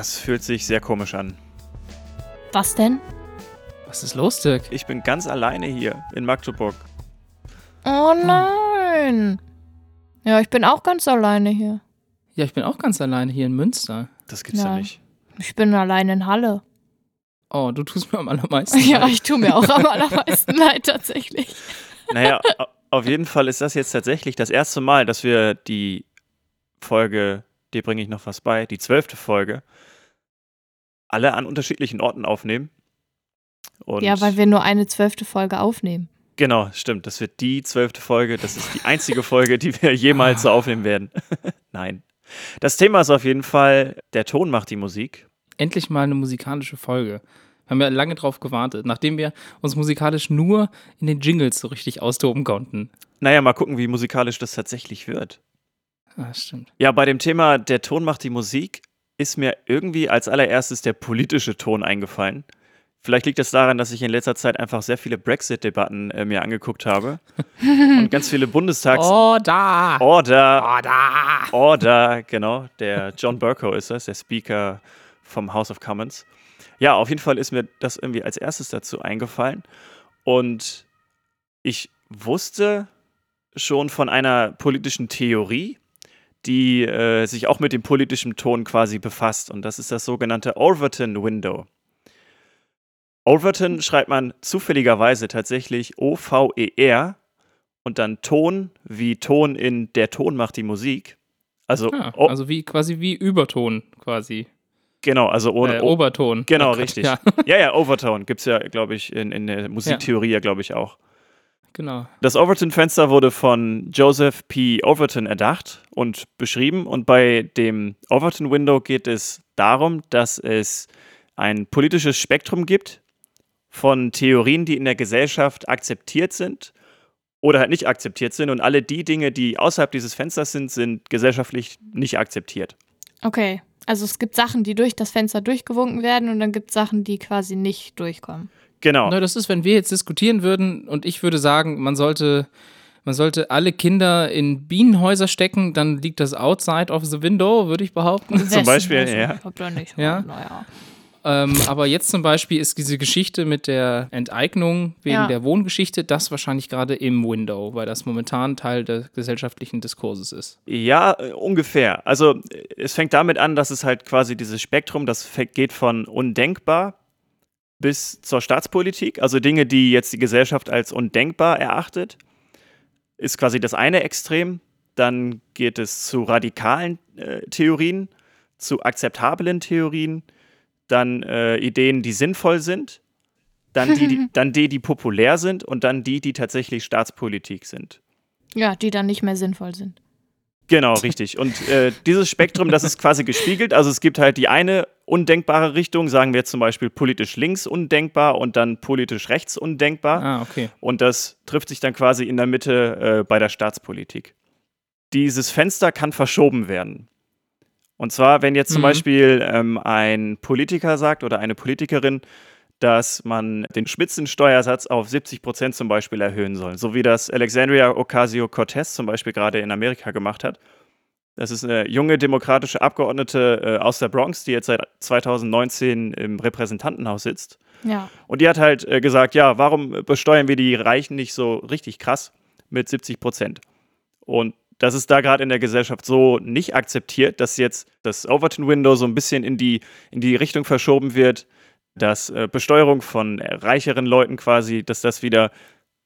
Das fühlt sich sehr komisch an. Was denn? Was ist los, Dirk? Ich bin ganz alleine hier in Magdeburg. Oh nein. Ja, ich bin auch ganz alleine hier. Ja, ich bin auch ganz alleine hier in Münster. Das gibt's ja, Ja. nicht. Ich bin alleine in Halle. Oh, du tust mir am allermeisten Ja, leid. ich tue mir auch am allermeisten leid tatsächlich. Naja, au- auf jeden Fall ist das jetzt tatsächlich das erste Mal, dass wir die Folge, dir bringe ich noch was bei, die zwölfte Folge, alle an unterschiedlichen Orten aufnehmen. Und Ja, weil wir nur eine zwölfte Folge aufnehmen. Genau, stimmt. Das wird die zwölfte Folge. Das ist die einzige Folge, die wir jemals so aufnehmen werden. Nein. Das Thema ist auf jeden Fall, der Ton macht die Musik. Endlich mal eine musikalische Folge. Wir haben ja lange drauf gewartet, nachdem wir uns musikalisch nur in den Jingles so richtig austoben konnten. Naja, mal gucken, wie musikalisch das tatsächlich wird. Ah, stimmt. Ja, bei dem Thema, der Ton macht die Musik, ist mir irgendwie als allererstes der politische Ton eingefallen. Vielleicht liegt das daran, dass ich in letzter Zeit einfach sehr viele Brexit-Debatten äh, mir angeguckt habe und ganz viele Bundestags... Order, Oh, da! Order, genau. Der John Burko ist das, der Speaker vom House of Commons. Ja, auf jeden Fall ist mir das irgendwie als erstes dazu eingefallen. Und ich wusste schon von einer politischen Theorie, die äh, sich auch mit dem politischen Ton quasi befasst. Und das ist das sogenannte Overton Window. Overton schreibt man zufälligerweise tatsächlich O-V-E-R und dann Ton wie Ton in der Ton macht die Musik. Also, Ah, o- also wie quasi wie Überton quasi. genau, also ohne. äh, Oberton. genau, Oh Gott, richtig. Ja, Ja, ja, Overtone gibt es ja, glaube ich, in, in der Musiktheorie ja, glaube ich, auch. Genau. Das Overton-Fenster wurde von Joseph P. Overton erdacht und beschrieben. Und bei dem Overton-Window geht es darum, dass es ein politisches Spektrum gibt von Theorien, die in der Gesellschaft akzeptiert sind oder halt nicht akzeptiert sind. Und alle die Dinge, die außerhalb dieses Fensters sind, sind gesellschaftlich nicht akzeptiert. Okay. Also es gibt Sachen, die durch das Fenster durchgewunken werden und dann gibt es Sachen, die quasi nicht durchkommen. Genau. Na, das ist, wenn wir jetzt diskutieren würden und ich würde sagen, man sollte, man sollte alle Kinder in Bienenhäuser stecken, dann liegt das outside of the window, würde ich behaupten. Zum Beispiel, Westen, ja. Ja. Ähm, aber jetzt zum Beispiel ist diese Geschichte mit der Enteignung wegen Ja. der Wohngeschichte das wahrscheinlich gerade im Window, weil das momentan Teil des gesellschaftlichen Diskurses ist. Ja, äh, ungefähr. Also es fängt damit an, dass es halt quasi dieses Spektrum, das geht von undenkbar bis zur Staatspolitik, also Dinge, die jetzt die Gesellschaft als undenkbar erachtet, ist quasi das eine Extrem. Dann geht es zu radikalen äh, Theorien, zu akzeptablen Theorien, dann äh, Ideen, die sinnvoll sind, dann die, die, dann die, die populär sind und dann die, die tatsächlich Staatspolitik sind. Ja, die dann nicht mehr sinnvoll sind. Genau, richtig. Und äh, dieses Spektrum, das ist quasi gespiegelt. Also es gibt halt die eine undenkbare Richtung, sagen wir jetzt zum Beispiel politisch links undenkbar und dann politisch rechts undenkbar. Ah, okay. Und das trifft sich dann quasi in der Mitte äh, bei der Staatspolitik. Dieses Fenster kann verschoben werden. Und zwar, wenn jetzt zum Mhm. Beispiel ähm, ein Politiker sagt oder eine Politikerin, dass man den Spitzensteuersatz auf 70 Prozent zum Beispiel erhöhen soll, so wie das Alexandria Ocasio-Cortez zum Beispiel gerade in Amerika gemacht hat. Das ist eine junge demokratische Abgeordnete äh, aus der Bronx, die jetzt seit 2019 im Repräsentantenhaus sitzt. Ja. Und die hat halt äh, gesagt, ja, warum besteuern wir die Reichen nicht so richtig krass mit 70 Prozent? Und das ist da gerade in der Gesellschaft so nicht akzeptiert, dass jetzt das Overton-Window so ein bisschen in die, in die Richtung verschoben wird, dass äh, Besteuerung von äh, reicheren Leuten quasi, dass das wieder,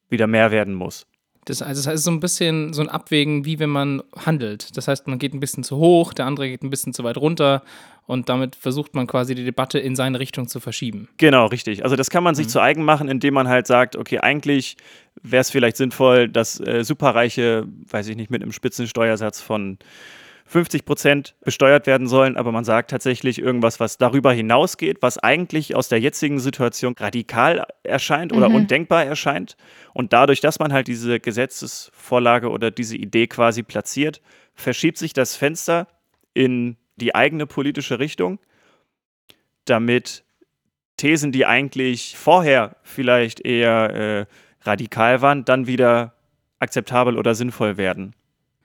wieder mehr werden muss. Das, also das heißt so ein bisschen so ein Abwägen, wie wenn man handelt. Das heißt, man geht ein bisschen zu hoch, der andere geht ein bisschen zu weit runter und damit versucht man quasi die Debatte in seine Richtung zu verschieben. Genau, richtig. Also das kann man sich zu eigen machen, indem man halt sagt, okay, eigentlich wäre es vielleicht sinnvoll, dass äh, Superreiche, weiß ich nicht, mit einem Spitzensteuersatz von 50 Prozent besteuert werden sollen, aber man sagt tatsächlich irgendwas, was darüber hinausgeht, was eigentlich aus der jetzigen Situation radikal erscheint oder Mhm. undenkbar erscheint. Und dadurch, dass man halt diese Gesetzesvorlage oder diese Idee quasi platziert, verschiebt sich das Fenster in die eigene politische Richtung, damit Thesen, die eigentlich vorher vielleicht eher äh, radikal waren, dann wieder akzeptabel oder sinnvoll werden.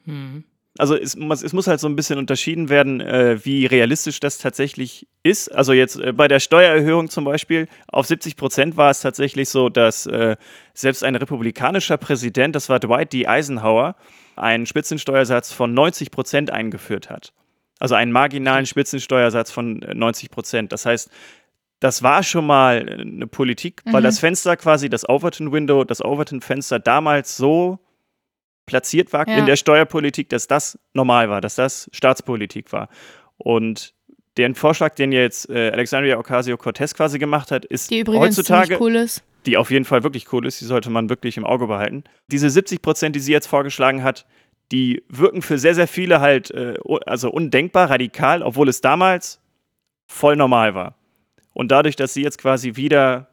Hm. Also es, es, muss halt so ein bisschen unterschieden werden, äh, wie realistisch das tatsächlich ist. Also jetzt äh, bei der Steuererhöhung zum Beispiel auf 70 Prozent war es tatsächlich so, dass äh, selbst ein republikanischer Präsident, das war Dwight D. Eisenhower, einen Spitzensteuersatz von 90 Prozent eingeführt hat. Also einen marginalen Spitzensteuersatz von 90 äh, Prozent. Das heißt, das war schon mal eine Politik, mhm. weil das Fenster quasi, das Overton-Window, das Overton-Fenster damals so platziert war ja. in der Steuerpolitik, dass das normal war, dass das Staatspolitik war. Und den Vorschlag, den jetzt äh, Alexandria Ocasio-Cortez quasi gemacht hat, ist die übrigens heutzutage cool ist. die auf jeden Fall wirklich cool ist, die sollte man wirklich im Auge behalten. Diese 70 Prozent, die sie jetzt vorgeschlagen hat, die wirken für sehr, sehr viele halt äh, also undenkbar, radikal, obwohl es damals voll normal war. Und dadurch, dass sie jetzt quasi wieder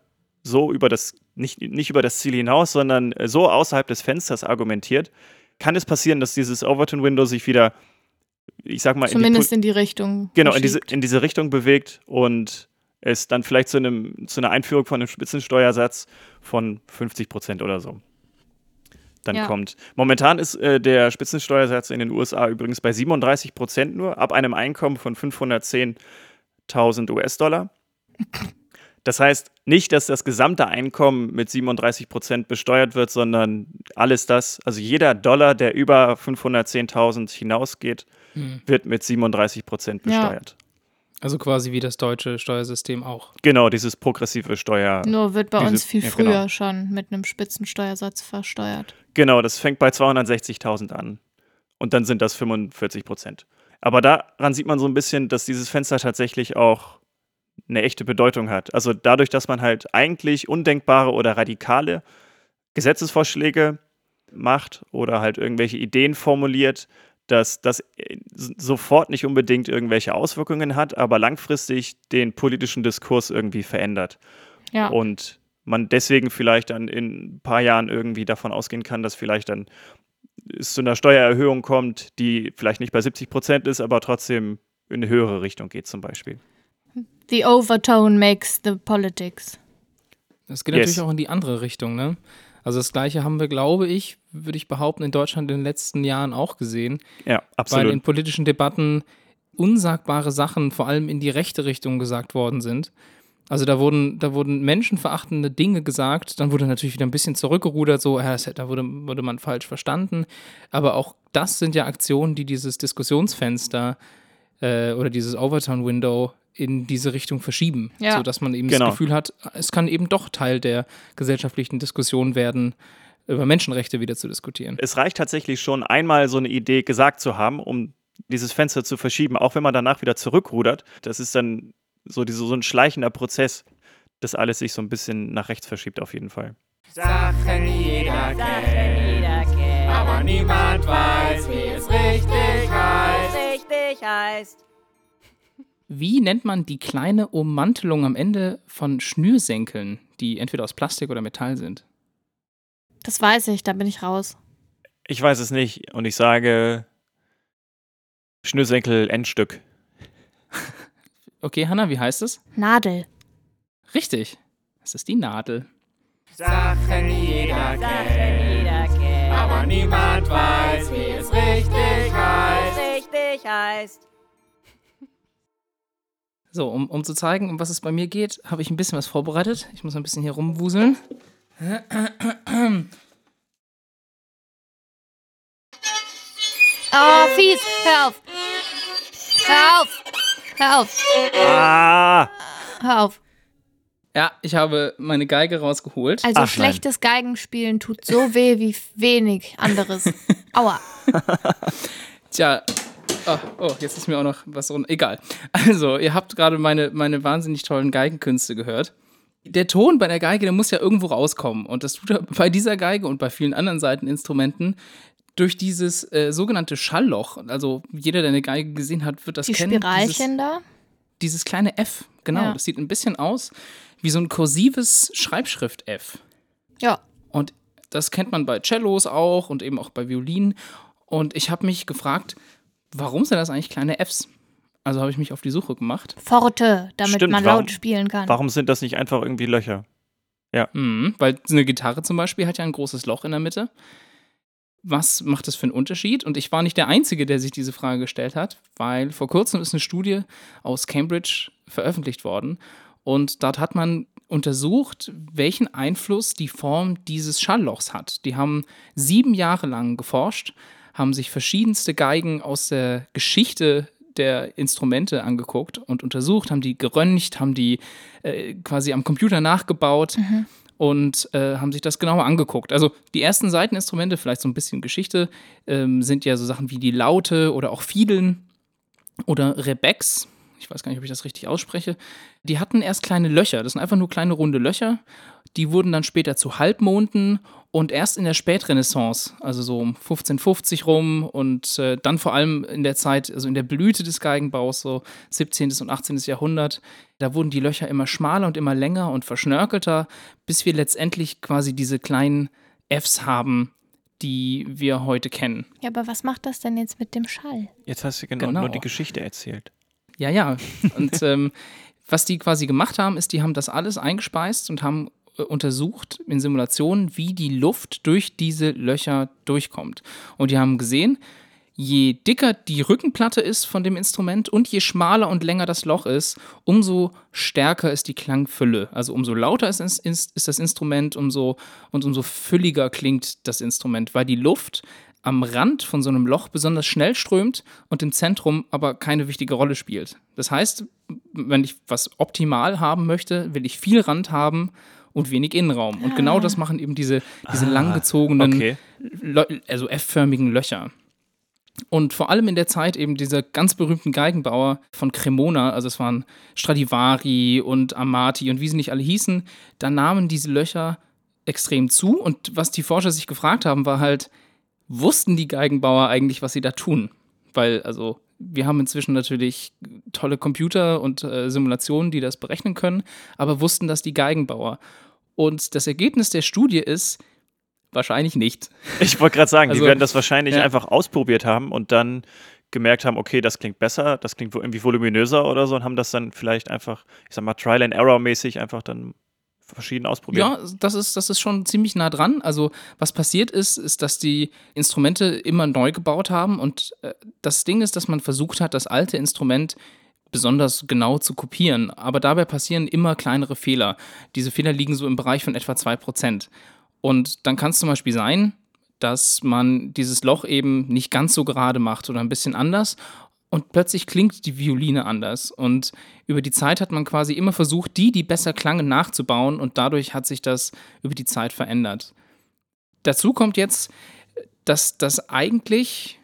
so über das nicht, nicht über das Ziel hinaus, sondern äh, so außerhalb des Fensters argumentiert, kann es passieren, dass dieses Overton-Window sich wieder, ich sag mal, zumindest in die, in die Richtung. Genau, in diese, in diese Richtung bewegt und es dann vielleicht zu, einem, zu einer Einführung von einem Spitzensteuersatz von 50 Prozent oder so dann ja. kommt. Momentan ist äh, der Spitzensteuersatz in den USA übrigens bei 37 Prozent nur, ab einem Einkommen von 510.000 US-Dollar. Das heißt nicht, dass das gesamte Einkommen mit 37 Prozent besteuert wird, sondern alles das, also jeder Dollar, der über 510.000 hinausgeht, hm. wird mit 37 Prozent besteuert. Ja. Also quasi wie das deutsche Steuersystem auch. Genau, dieses progressive Steuer. Nur wird bei dieses, uns viel früher genau. schon mit einem Spitzensteuersatz versteuert. Genau, das fängt bei 260.000 an. Und dann sind das 45 Prozent. Aber daran sieht man so ein bisschen, dass dieses Fenster tatsächlich auch eine echte Bedeutung hat. Also dadurch, dass man halt eigentlich undenkbare oder radikale Gesetzesvorschläge macht oder halt irgendwelche Ideen formuliert, dass das sofort nicht unbedingt irgendwelche Auswirkungen hat, aber langfristig den politischen Diskurs irgendwie verändert. Ja. Und man deswegen vielleicht dann in ein paar Jahren irgendwie davon ausgehen kann, dass vielleicht dann es zu einer Steuererhöhung kommt, die vielleicht nicht bei 70 Prozent ist, aber trotzdem in eine höhere Richtung geht zum Beispiel. The overtone makes the politics. Das geht yes. natürlich auch in die andere Richtung, ne? Also das Gleiche haben wir, glaube ich, würde ich behaupten, in Deutschland in den letzten Jahren auch gesehen. Ja, absolut. Weil in politischen Debatten unsagbare Sachen vor allem in die rechte Richtung gesagt worden sind. Also da wurden, da wurden menschenverachtende Dinge gesagt, dann wurde natürlich wieder ein bisschen zurückgerudert, so, ja, da wurde, wurde man falsch verstanden. Aber auch das sind ja Aktionen, die dieses Diskussionsfenster äh, oder dieses Overton-Window in diese Richtung verschieben, ja. sodass man eben genau. das Gefühl hat, es kann eben doch Teil der gesellschaftlichen Diskussion werden, über Menschenrechte wieder zu diskutieren. Es reicht tatsächlich schon, einmal so eine Idee gesagt zu haben, um dieses Fenster zu verschieben, auch wenn man danach wieder zurückrudert. Das ist dann so, diese, so ein schleichender Prozess, dass alles sich so ein bisschen nach rechts verschiebt, auf jeden Fall. Sachen jeder kennt, aber niemand weiß, wie es richtig heißt. Richtig heißt. Wie nennt man die kleine Ummantelung am Ende von Schnürsenkeln, die entweder aus Plastik oder Metall sind? Das weiß ich, da bin ich raus. Ich weiß es nicht und ich sage Schnürsenkel Endstück. Okay, Hanna, wie heißt es? Nadel. Richtig. Es ist die Nadel. Sachen jeder kennt, aber niemand weiß, wie es richtig heißt. Richtig heißt. So, um, um zu zeigen, um was es bei mir geht, habe ich ein bisschen was vorbereitet. Ich muss ein bisschen hier rumwuseln. Oh, fies! Hör auf! Hör auf! Hör auf. Ah. Hör auf. Ja, ich habe meine Geige rausgeholt. Also Ach, schlechtes nein. Geigenspielen tut so weh wie wenig anderes. Aua. Tja, oh, oh, jetzt ist mir auch noch was runter. Egal. Also, ihr habt gerade meine, meine wahnsinnig tollen Geigenkünste gehört. Der Ton bei der Geige, der muss ja irgendwo rauskommen. Und das tut er bei dieser Geige und bei vielen anderen Seiteninstrumenten durch dieses äh, sogenannte Schallloch, also jeder, der eine Geige gesehen hat, wird das Die kennen. Die Spiralchen dieses, da? Dieses kleine F, genau. Ja. Das sieht ein bisschen aus wie so ein kursives Schreibschrift-F. Ja. Und das kennt man bei Cellos auch und eben auch bei Violinen. Und ich habe mich gefragt, warum sind das eigentlich kleine Fs? Also habe ich mich auf die Suche gemacht. Forte, damit Stimmt, man warum, laut spielen kann. Warum sind das nicht einfach irgendwie Löcher? Ja. Mhm, weil eine Gitarre zum Beispiel hat ja ein großes Loch in der Mitte was macht das für einen Unterschied? Und ich war nicht der Einzige, der sich diese Frage gestellt hat, weil vor kurzem ist eine Studie aus Cambridge veröffentlicht worden. Und dort hat man untersucht, welchen Einfluss die Form dieses Schalllochs hat. Die haben sieben Jahre lang geforscht, haben sich verschiedenste Geigen aus der Geschichte der Instrumente angeguckt und untersucht, haben die geröntgt, haben die äh, quasi am Computer nachgebaut und äh, haben sich das genauer angeguckt. Also die ersten Seiteninstrumente, vielleicht so ein bisschen Geschichte, ähm, sind ja so Sachen wie die Laute oder auch Fiedeln oder Rebecs. Ich weiß gar nicht, ob ich das richtig ausspreche. Die hatten erst kleine Löcher. Das sind einfach nur kleine runde Löcher. Die wurden dann später zu Halbmonden und erst in der Spätrenaissance, also so um 1550 rum und äh, dann vor allem in der Zeit, also in der Blüte des Geigenbaus, so 17. und 18. Jahrhundert, da wurden die Löcher immer schmaler und immer länger und verschnörkelter, bis wir letztendlich quasi diese kleinen Fs haben, die wir heute kennen. Ja, aber was macht das denn jetzt mit dem Schall? Jetzt hast du genau, Genau. nur die Geschichte erzählt. Ja, ja. Und ähm, was die quasi gemacht haben, ist, die haben das alles eingespeist und haben äh, untersucht in Simulationen, wie die Luft durch diese Löcher durchkommt. Und die haben gesehen, je dicker die Rückenplatte ist von dem Instrument und je schmaler und länger das Loch ist, umso stärker ist die Klangfülle. Also umso lauter ist, ist, ist das Instrument, umso und umso fülliger klingt das Instrument, weil die Luft am Rand von so einem Loch besonders schnell strömt und im Zentrum aber keine wichtige Rolle spielt. Das heißt, wenn ich was optimal haben möchte, will ich viel Rand haben und wenig Innenraum. Und genau das machen eben diese, diese Ah, langgezogenen, okay. Also F-förmigen Löcher. Und vor allem in der Zeit eben dieser ganz berühmten Geigenbauer von Cremona, also es waren Stradivari und Amati und wie sie nicht alle hießen, da nahmen diese Löcher extrem zu. Und was die Forscher sich gefragt haben, war halt, wussten die Geigenbauer eigentlich, was sie da tun? Weil, also, wir haben inzwischen natürlich tolle Computer und äh, Simulationen, die das berechnen können, aber wussten das die Geigenbauer? Und das Ergebnis der Studie ist, wahrscheinlich nicht. Ich wollte gerade sagen, Also, die werden das wahrscheinlich ja. einfach ausprobiert haben und dann gemerkt haben, okay, das klingt besser, das klingt irgendwie voluminöser oder so und haben das dann vielleicht einfach, ich sag mal, Trial and Error mäßig einfach dann verschieden ausprobiert. Ja, das ist, das ist schon ziemlich nah dran. Also, was passiert ist, ist, dass die Instrumente immer neu gebaut haben und äh, das Ding ist, dass man versucht hat, das alte Instrument besonders genau zu kopieren. Aber dabei passieren immer kleinere Fehler. Diese Fehler liegen so im Bereich von etwa 2%. Und dann kann es zum Beispiel sein, dass man dieses Loch eben nicht ganz so gerade macht oder ein bisschen anders und plötzlich klingt die Violine anders. Und über die Zeit hat man quasi immer versucht, die, die besser klangen, nachzubauen und dadurch hat sich das über die Zeit verändert. Dazu kommt jetzt, dass das eigentlich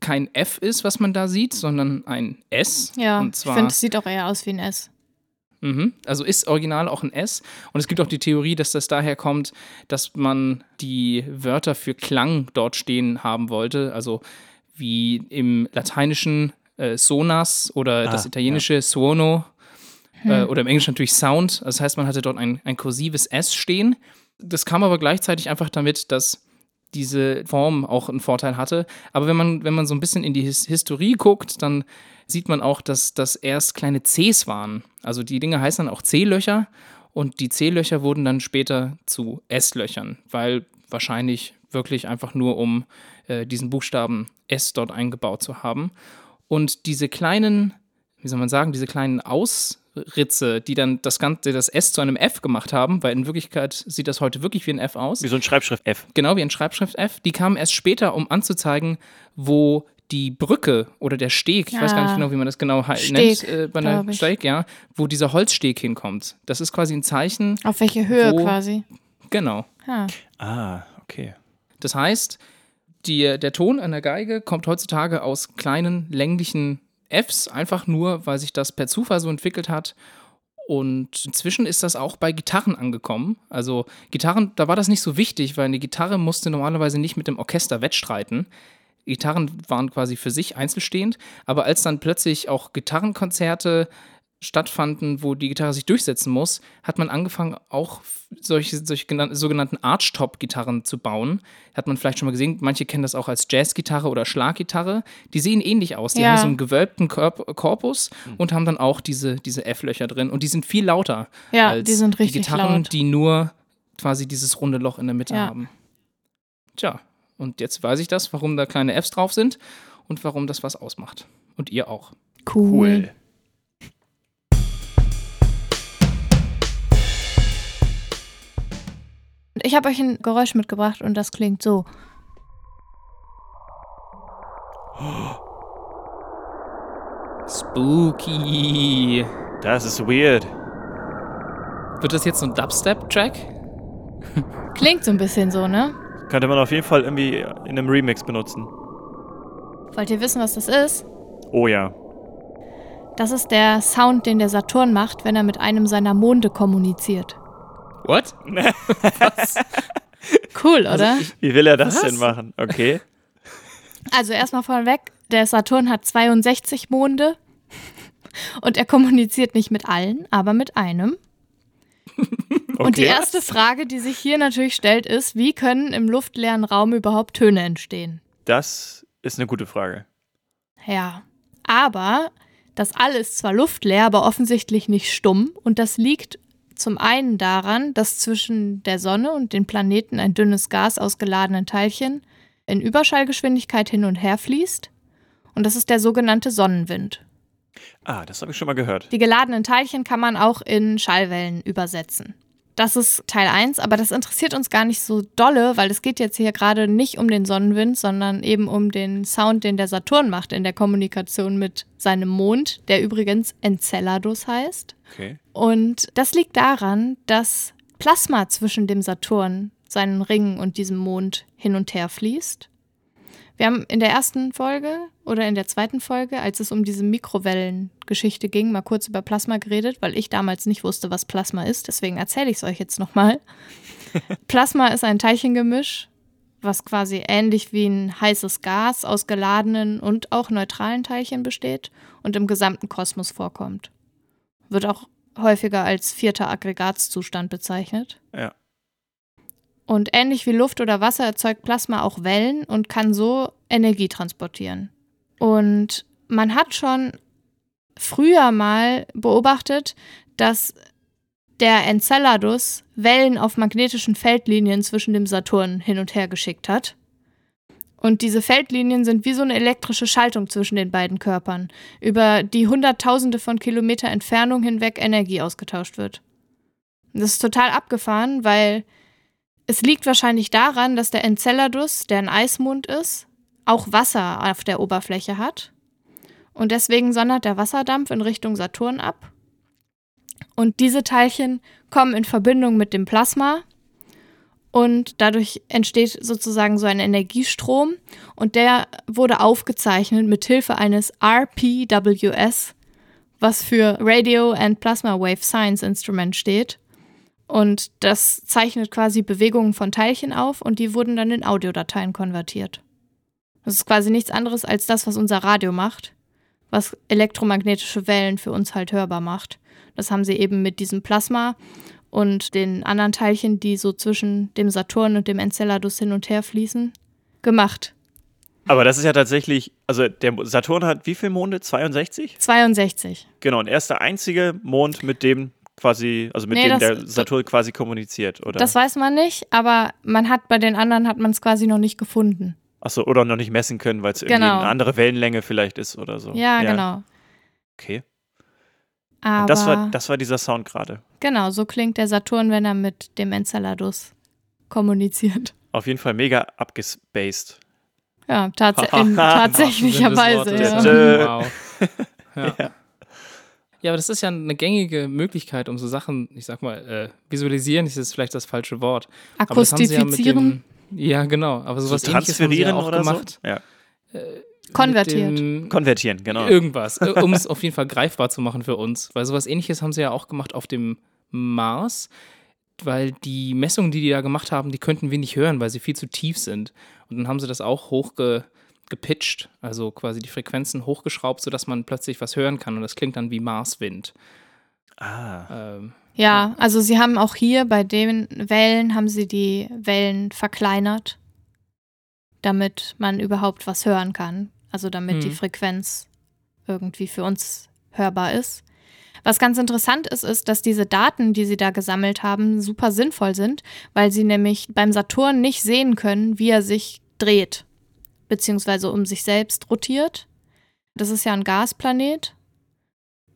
kein F ist, was man da sieht, sondern ein S. Ja, und ich zwar finde, es sieht auch eher aus wie ein S. Mhm. Also ist original auch ein S. Und es gibt auch die Theorie, dass das daher kommt, dass man die Wörter für Klang dort stehen haben wollte. Also wie im Lateinischen äh, Sonas oder das Ah, italienische Suono äh, oder im Englischen natürlich Sound. Das heißt, man hatte dort ein, ein kursives S stehen. Das kam aber gleichzeitig einfach damit, dass diese Form auch einen Vorteil hatte. Aber wenn man, wenn man so ein bisschen in die His Historie guckt, dann sieht man auch, dass das erst kleine Cs waren. Also die Dinge heißen dann auch C-Löcher und die C-Löcher wurden dann später zu S-Löchern, weil wahrscheinlich wirklich einfach nur um äh, diesen Buchstaben S dort eingebaut zu haben. Und diese kleinen, wie soll man sagen, diese kleinen Ausritze, die dann das Ganze, das S zu einem F gemacht haben, weil in Wirklichkeit sieht das heute wirklich wie ein F aus Wie so ein Schreibschrift F. genau wie ein Schreibschrift F, die kamen erst später, um anzuzeigen, wo die Brücke oder der Steg, ich weiß gar nicht Ah. genau, wie man das genau Steg, nennt, äh, bei einer. Steg, ja, wo dieser Holzsteg hinkommt. Das ist quasi ein Zeichen, Auf welche Höhe Wo- quasi? genau. Ha. Ah, okay. Das heißt, die, der Ton einer Geige kommt heutzutage aus kleinen, länglichen Fs, einfach nur, weil sich das per Zufall so entwickelt hat. Und inzwischen ist das auch bei Gitarren angekommen. Also Gitarren, da war das nicht so wichtig, weil eine Gitarre musste normalerweise nicht mit dem Orchester wettstreiten. Gitarren waren quasi für sich einzelstehend, aber als dann plötzlich auch Gitarrenkonzerte stattfanden, wo die Gitarre sich durchsetzen muss, hat man angefangen, auch solche, solche genannten, sogenannten Archtop-Gitarren zu bauen. Hat man vielleicht schon mal gesehen, manche kennen das auch als Jazzgitarre oder Schlaggitarre. Die sehen ähnlich aus. Die Ja. haben so einen gewölbten Korp Korpus und haben dann auch diese, diese F-Löcher drin. Und die sind viel lauter Ja, als die sind richtig die Gitarren, laut. die nur quasi dieses runde Loch in der Mitte Ja. haben. Tja, Und jetzt weiß ich das, warum da kleine Fs drauf sind und warum das was ausmacht. Und ihr auch. Cool. Ich habe euch ein Geräusch mitgebracht und das klingt so. Spooky. Das ist weird. Wird das jetzt so ein Dubstep-Track? Klingt so ein bisschen so, ne? Könnte man auf jeden Fall irgendwie in einem Remix benutzen. Wollt ihr wissen, was das ist? Oh ja. Das ist der Sound, den der Saturn macht, wenn er mit einem seiner Monde kommuniziert. What? Cool, oder? Wie will er das Was? denn machen? Okay. Also erstmal vorweg, der Saturn hat 62 Monde und er kommuniziert nicht mit allen, aber mit einem. Und die Okay. erste Frage, die sich hier natürlich stellt, ist, wie können im luftleeren Raum überhaupt Töne entstehen? Das ist eine gute Frage. Ja, aber das alles ist zwar luftleer, aber offensichtlich nicht stumm und das liegt zum einen daran, dass zwischen der Sonne und den Planeten ein dünnes Gas aus geladenen Teilchen in Überschallgeschwindigkeit hin und her fließt und das ist der sogenannte Sonnenwind. Ah, das habe ich schon mal gehört. Die geladenen Teilchen kann man auch in Schallwellen übersetzen. Das ist Teil 1, aber das interessiert uns gar nicht so dolle, weil es geht jetzt hier gerade nicht um den Sonnenwind, sondern eben um den Sound, den der Saturn macht in der Kommunikation mit seinem Mond, der übrigens Enceladus heißt. Okay. Und das liegt daran, dass Plasma zwischen dem Saturn, seinen Ringen und diesem Mond hin und her fließt. Wir haben in der ersten Folge oder in der zweiten Folge, als es um diese Mikrowellengeschichte ging, mal kurz über Plasma geredet, weil ich damals nicht wusste, was Plasma ist. Deswegen erzähle ich es euch jetzt nochmal. Plasma ist ein Teilchengemisch, was quasi ähnlich wie ein heißes Gas aus geladenen und auch neutralen Teilchen besteht und im gesamten Kosmos vorkommt. Wird auch häufiger als vierter Aggregatzustand bezeichnet. Ja. Und ähnlich wie Luft oder Wasser erzeugt Plasma auch Wellen und kann so Energie transportieren. Und man hat schon früher mal beobachtet, dass der Enceladus Wellen auf magnetischen Feldlinien zwischen dem Saturn hin und her geschickt hat. Und diese Feldlinien sind wie so eine elektrische Schaltung zwischen den beiden Körpern, über die Hunderttausende von Kilometer Entfernung hinweg Energie ausgetauscht wird. Das ist total abgefahren, weil es liegt wahrscheinlich daran, dass der Enceladus, der ein Eismond ist, auch Wasser auf der Oberfläche hat. Und deswegen sondert der Wasserdampf in Richtung Saturn ab. Und diese Teilchen kommen in Verbindung mit dem Plasma. Und dadurch entsteht sozusagen so ein Energiestrom. Und der wurde aufgezeichnet mit Hilfe eines RPWS, was für Radio and Plasma Wave Science Instrument steht. Und das zeichnet quasi Bewegungen von Teilchen auf und die wurden dann in Audiodateien konvertiert. Das ist quasi nichts anderes als das, was unser Radio macht, was elektromagnetische Wellen für uns halt hörbar macht. Das haben sie eben mit diesem Plasma und den anderen Teilchen, die so zwischen dem Saturn und dem Enceladus hin und her fließen, gemacht. Aber das ist ja tatsächlich, also der Saturn hat wie viele Monde? 62? 62. Genau, und er ist der einzige Mond, mit dem quasi, also mit Nee, dem das- der Saturn quasi kommuniziert, oder? Das weiß man nicht, aber man hat bei den anderen hat man es quasi noch nicht gefunden. Achso, oder noch nicht messen können, weil es irgendwie Genau. eine andere Wellenlänge vielleicht ist oder so. Ja, genau. Okay. Aber Und das war, das war dieser Sound gerade. genau, so klingt der Saturn, wenn er mit dem Enceladus kommuniziert. Auf jeden Fall mega abgespaced. Ja, tats in tatsächlicherweise. Ja. Wow. Ja. ja, aber das ist ja eine gängige Möglichkeit, um so Sachen, ich sag mal, äh, visualisieren ist jetzt vielleicht das falsche Wort. Aber das haben sie ja mit Akustifizieren, dem, ja, genau. Aber So sowas ähnliches haben sie ja auch oder gemacht. so? Ja. konvertiert. Mit dem, Konvertieren, genau. Irgendwas, äh, um es auf jeden Fall greifbar zu machen für uns. Weil sowas ähnliches haben sie ja auch gemacht auf dem Mars, weil die Messungen, die die da gemacht haben, die könnten wir nicht hören, weil sie viel zu tief sind. Und dann haben sie das auch hochge gepitcht, also quasi die Frequenzen hochgeschraubt, sodass man plötzlich was hören kann. Und das klingt dann wie Marswind. Ah. Ähm, Ja, also sie haben auch hier bei den Wellen, haben sie die Wellen verkleinert, damit man überhaupt was hören kann. Also damit die Hm. Frequenz irgendwie für uns hörbar ist. Was ganz interessant ist, ist, dass diese Daten, die sie da gesammelt haben, super sinnvoll sind, weil sie nämlich beim Saturn nicht sehen können, wie er sich dreht, beziehungsweise um sich selbst rotiert. Das ist ja ein Gasplanet.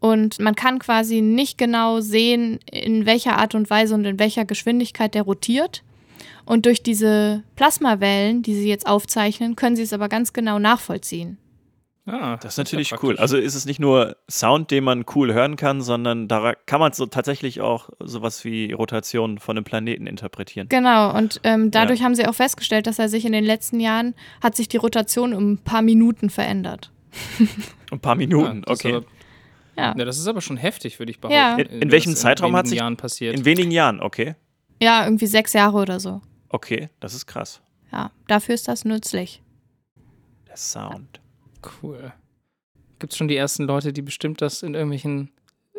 Und man kann quasi nicht genau sehen, in welcher Art und Weise und in welcher Geschwindigkeit der rotiert. Und durch diese Plasmawellen, die sie jetzt aufzeichnen, können sie es aber ganz genau nachvollziehen. Ah, Das ist natürlich ja cool. Also ist es nicht nur Sound, den man cool hören kann, sondern da kann man so tatsächlich auch sowas wie Rotation von einem Planeten interpretieren. Genau, und ähm, dadurch haben sie auch festgestellt, dass er sich in den letzten Jahren, hat sich die Rotation um ein paar Minuten verändert. Ein paar Ja, Minuten, das ist okay. Ja. ja, das ist aber schon heftig, würde ich behaupten. Ja. In- in was welchem Zeitraum hat sich- Jahren passiert? In wenigen Jahren, okay. Ja, irgendwie sechs Jahre oder so. Okay, das ist krass. Ja, dafür ist das nützlich. Der Sound. Cool. Gibt es schon die ersten Leute, die bestimmt das in irgendwelchen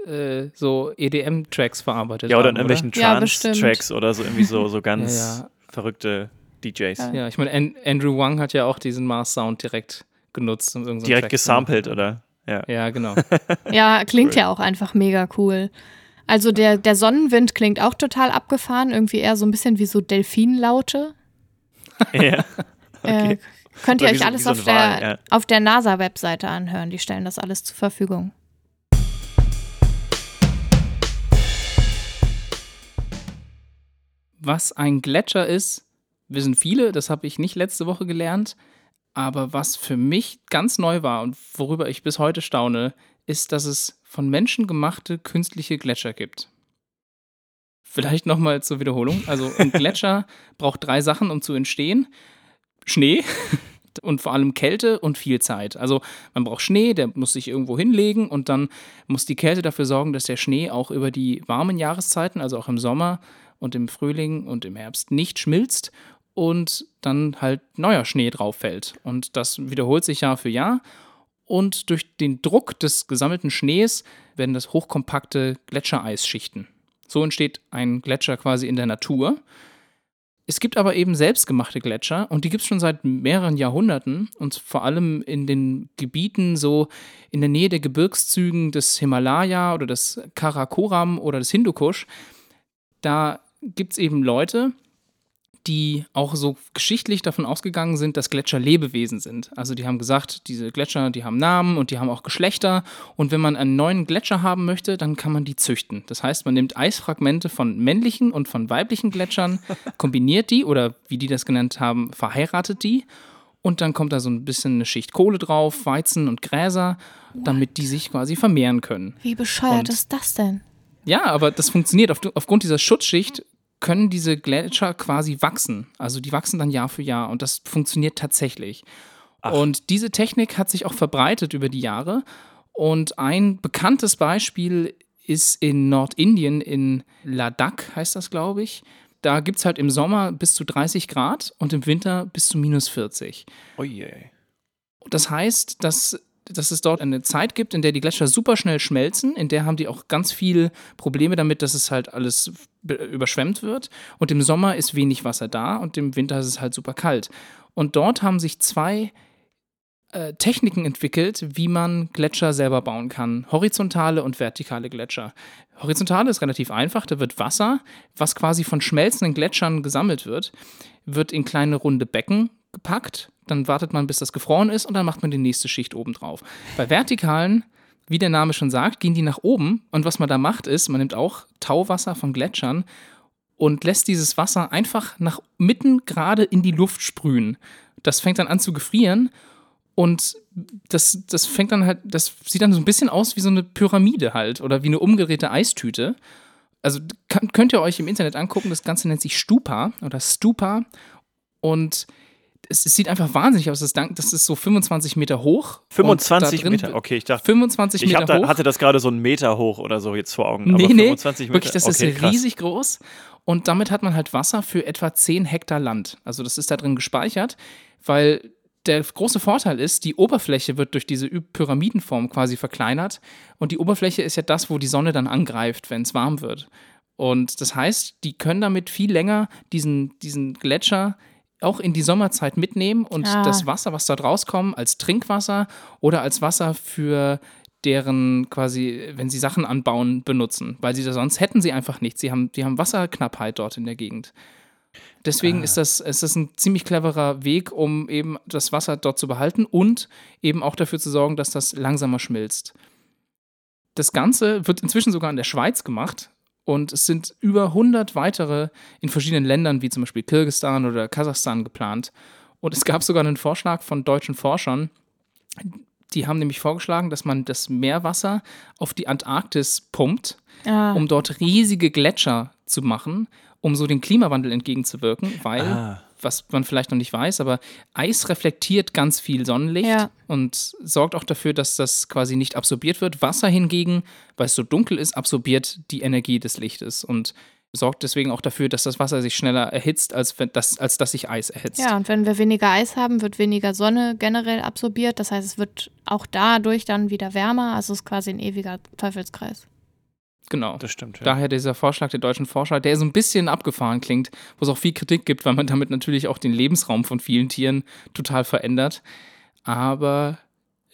äh, so EDM-Tracks verarbeitet Ja, oder haben, in irgendwelchen. Trance-Tracks oder so irgendwie so, so ganz Ja, ja. verrückte DJs. Ja. Ja, ich meine, An Andrew Wang hat ja auch diesen Mars-Sound direkt genutzt. Um Direkt Track zu gesampelt, oder? Ja. Ja, genau. Ja, klingt Cool. ja auch einfach mega cool. Also der, der Sonnenwind klingt auch total abgefahren, irgendwie eher so ein bisschen wie so Delfinlaute. ja. Okay. Äh, könnt ihr euch so- alles so auf, ein der, ja. auf der NASA-Webseite anhören. Die stellen das alles zur Verfügung. Was ein Gletscher ist, wissen viele, das habe ich nicht letzte Woche gelernt. Aber was für mich ganz neu war und worüber ich bis heute staune, ist, dass es von Menschen gemachte künstliche Gletscher gibt. Vielleicht nochmal zur Wiederholung. Also ein Gletscher braucht drei Sachen, um zu entstehen. Schnee und vor allem Kälte und viel Zeit. Also man braucht Schnee, der muss sich irgendwo hinlegen und dann muss die Kälte dafür sorgen, dass der Schnee auch über die warmen Jahreszeiten, also auch im Sommer und im Frühling und im Herbst nicht schmilzt und dann halt neuer Schnee drauf fällt. Und das wiederholt sich Jahr für Jahr. Und durch den Druck des gesammelten Schnees werden das hochkompakte Gletschereisschichten. So entsteht ein Gletscher quasi in der Natur. Es gibt aber eben selbstgemachte Gletscher und die gibt es schon seit mehreren Jahrhunderten und vor allem in den Gebieten so in der Nähe der Gebirgszügen des Himalaya oder des Karakoram oder des Hindukusch. Da gibt es eben Leute, die auch so geschichtlich davon ausgegangen sind, dass Gletscher Lebewesen sind. Also die haben gesagt, diese Gletscher, die haben Namen und die haben auch Geschlechter. Und wenn man einen neuen Gletscher haben möchte, dann kann man die züchten. Das heißt, man nimmt Eisfragmente von männlichen und von weiblichen Gletschern, kombiniert die oder wie die das genannt haben, verheiratet die. Und dann kommt da so ein bisschen eine Schicht Kohle drauf, Weizen und Gräser, damit die sich quasi vermehren können. Wie bescheuert Und- ist das denn? Ja, aber das funktioniert. Auf, aufgrund dieser Schutzschicht können diese Gletscher quasi wachsen. Also die wachsen dann Jahr für Jahr und das funktioniert tatsächlich. Und diese Technik hat sich auch verbreitet über die Jahre. Und ein bekanntes Beispiel ist in Nordindien, in Ladakh heißt das, glaube ich. Da gibt es halt im Sommer bis zu 30 Grad und im Winter bis zu minus 40. Oje. Das heißt, dass, dass es dort eine Zeit gibt, in der die Gletscher super schnell schmelzen, in der haben die auch ganz viel Probleme damit, dass es halt alles be- überschwemmt wird. Und im Sommer ist wenig Wasser da und im Winter ist es halt super kalt. Und dort haben sich zwei äh, Techniken entwickelt, wie man Gletscher selber bauen kann. Horizontale und vertikale Gletscher. Horizontale ist relativ einfach, da wird Wasser, was quasi von schmelzenden Gletschern gesammelt wird, wird in kleine runde Becken gepackt, dann wartet man, bis das gefroren ist und dann macht man die nächste Schicht oben drauf. Bei vertikalen, wie der Name schon sagt, gehen die nach oben und was man da macht ist, man nimmt auch Tauwasser von Gletschern und lässt dieses Wasser einfach nach mitten gerade in die Luft sprühen. Das fängt dann an zu gefrieren und das, das fängt dann halt, das sieht dann so ein bisschen aus wie so eine Pyramide halt oder wie eine umgedrehte Eistüte. Also könnt ihr euch im Internet angucken, das Ganze nennt sich Stupa oder Stupa und es, es sieht einfach wahnsinnig aus. Das, das ist so 25 Meter hoch. und 25 da drin- Meter. Okay, ich dachte, 25 ich Meter hab da, hoch. hatte das gerade so einen Meter hoch oder so jetzt vor Augen. Nee, aber nee, 25 Meter. Wirklich, das okay, ist krass. riesig groß. Und damit hat man halt Wasser für etwa 10 Hektar Land. Also das ist da drin gespeichert, weil der große Vorteil ist, die Oberfläche wird durch diese Pyramidenform quasi verkleinert. Und die Oberfläche ist ja das, wo die Sonne dann angreift, wenn es warm wird. Und das heißt, die können damit viel länger diesen, diesen Gletscher auch in die Sommerzeit mitnehmen und Ah. das Wasser, was dort rauskommt, als Trinkwasser oder als Wasser für deren quasi, wenn sie Sachen anbauen, benutzen. Weil sie da sonst hätten sie einfach nichts. Sie haben, die haben Wasserknappheit dort in der Gegend. Deswegen Ah. ist, das, ist das ein ziemlich cleverer Weg, um eben das Wasser dort zu behalten und eben auch dafür zu sorgen, dass das langsamer schmilzt. Das Ganze wird inzwischen sogar in der Schweiz gemacht und es sind über 100 weitere in verschiedenen Ländern, wie zum Beispiel Kirgisistan oder Kasachstan, geplant. Und es gab sogar einen Vorschlag von deutschen Forschern, die haben nämlich vorgeschlagen, dass man das Meerwasser auf die Antarktis pumpt Ah, um dort riesige Gletscher zu machen, um so dem Klimawandel entgegenzuwirken, weil, Ah. Was man vielleicht noch nicht weiß, aber Eis reflektiert ganz viel Sonnenlicht Ja. und sorgt auch dafür, dass das quasi nicht absorbiert wird. Wasser hingegen, weil es so dunkel ist, absorbiert die Energie des Lichtes und sorgt deswegen auch dafür, dass das Wasser sich schneller erhitzt, als, wenn das, als dass sich Eis erhitzt. ja, und wenn wir weniger Eis haben, wird weniger Sonne generell absorbiert. Das heißt, es wird auch dadurch dann wieder wärmer. Also es ist quasi ein ewiger Teufelskreis. Genau. Das stimmt. Ja. Daher dieser Vorschlag der deutschen Forscher, der so ein bisschen abgefahren klingt, wo es auch viel Kritik gibt, weil man damit natürlich auch den Lebensraum von vielen Tieren total verändert. Aber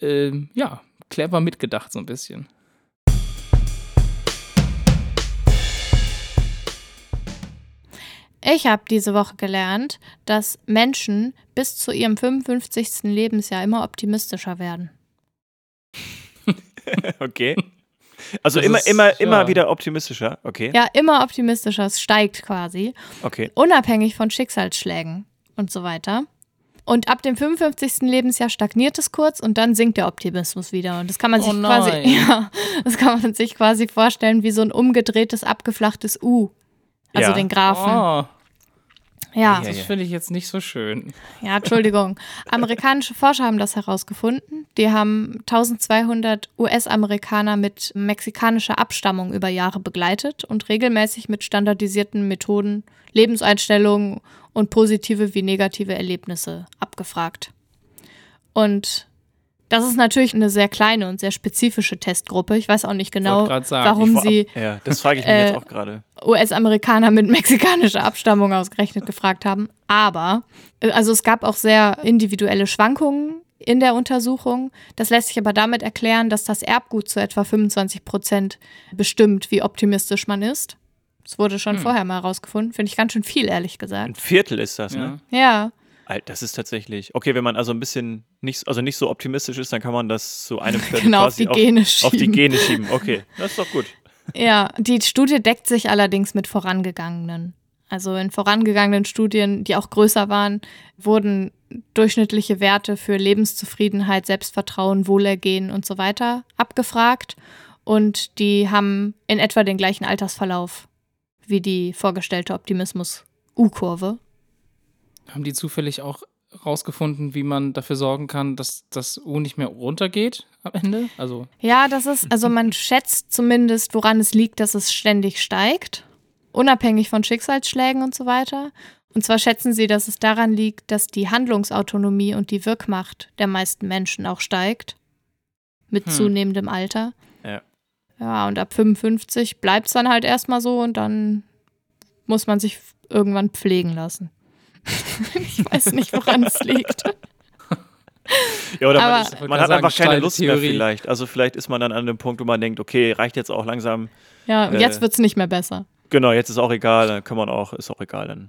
ähm, ja, clever mitgedacht so ein bisschen. Ich habe diese Woche gelernt, dass Menschen bis zu ihrem 55. Lebensjahr immer optimistischer werden. Okay. Also Das immer, ist- immer, immer ja. wieder optimistischer. Okay. Ja, immer optimistischer. Es steigt quasi. Okay. Unabhängig von Schicksalsschlägen und so weiter. Und ab dem 55. Lebensjahr stagniert es kurz und dann sinkt der Optimismus wieder. Und das kann man Oh sich quasi, nein. ja, das kann man sich quasi vorstellen wie so ein umgedrehtes, abgeflachtes U. Also Ja. den Graphen. Oh, ja. das finde ich jetzt nicht so schön. Ja, Entschuldigung. Amerikanische Forscher haben das herausgefunden. Die haben 1200 US-Amerikaner mit mexikanischer Abstammung über Jahre begleitet und regelmäßig mit standardisierten Methoden Lebenseinstellungen und positive wie negative Erlebnisse abgefragt. Und das ist natürlich eine sehr kleine und sehr spezifische Testgruppe. Ich weiß auch nicht genau, warum sie Ja, das frage ich mich Äh, jetzt auch gerade. US-Amerikaner mit mexikanischer Abstammung ausgerechnet gefragt haben. Aber, äh, also es gab auch sehr individuelle Schwankungen in der Untersuchung. Das lässt sich aber damit erklären, dass das Erbgut zu etwa 25 Prozent bestimmt, wie optimistisch man ist. Das wurde schon vorher mal herausgefunden. Finde ich ganz schön viel, ehrlich Ein gesagt. Viertel ist das, Ja. ne? Ja, das ist tatsächlich. Okay, wenn man also ein bisschen nicht, also nicht so optimistisch ist, dann kann man das zu einem Viertel genau, auf quasi die Gene auf, schieben. auf die Gene schieben. Okay, das ist doch gut. Ja, die Studie deckt sich allerdings mit vorangegangenen. Also in vorangegangenen Studien, die auch größer waren, wurden durchschnittliche Werte für Lebenszufriedenheit, Selbstvertrauen, Wohlergehen und so weiter abgefragt. Und die haben in etwa den gleichen Altersverlauf wie die vorgestellte Optimismus-U-Kurve. Haben die zufällig auch rausgefunden, wie man dafür sorgen kann, dass das U nicht mehr runtergeht am Ende? Also, Ja, das ist, also man schätzt zumindest, woran es liegt, dass es ständig steigt, unabhängig von Schicksalsschlägen und so weiter. Und zwar schätzen sie, dass es daran liegt, dass die Handlungsautonomie und die Wirkmacht der meisten Menschen auch steigt. Mit Hm. zunehmendem Alter. Ja. Ja, und ab 55 bleibt es dann halt erstmal so und dann muss man sich irgendwann pflegen lassen. ich weiß nicht, woran es liegt. Ja, oder Aber- man, ist, man hat sagen, einfach keine Lust mehr Theorie. vielleicht. Also vielleicht ist man dann an dem Punkt, wo man denkt, okay, reicht jetzt auch langsam. Ja, Äh. jetzt wird es nicht mehr besser. Genau, jetzt ist auch egal, dann kann man auch, ist auch egal dann.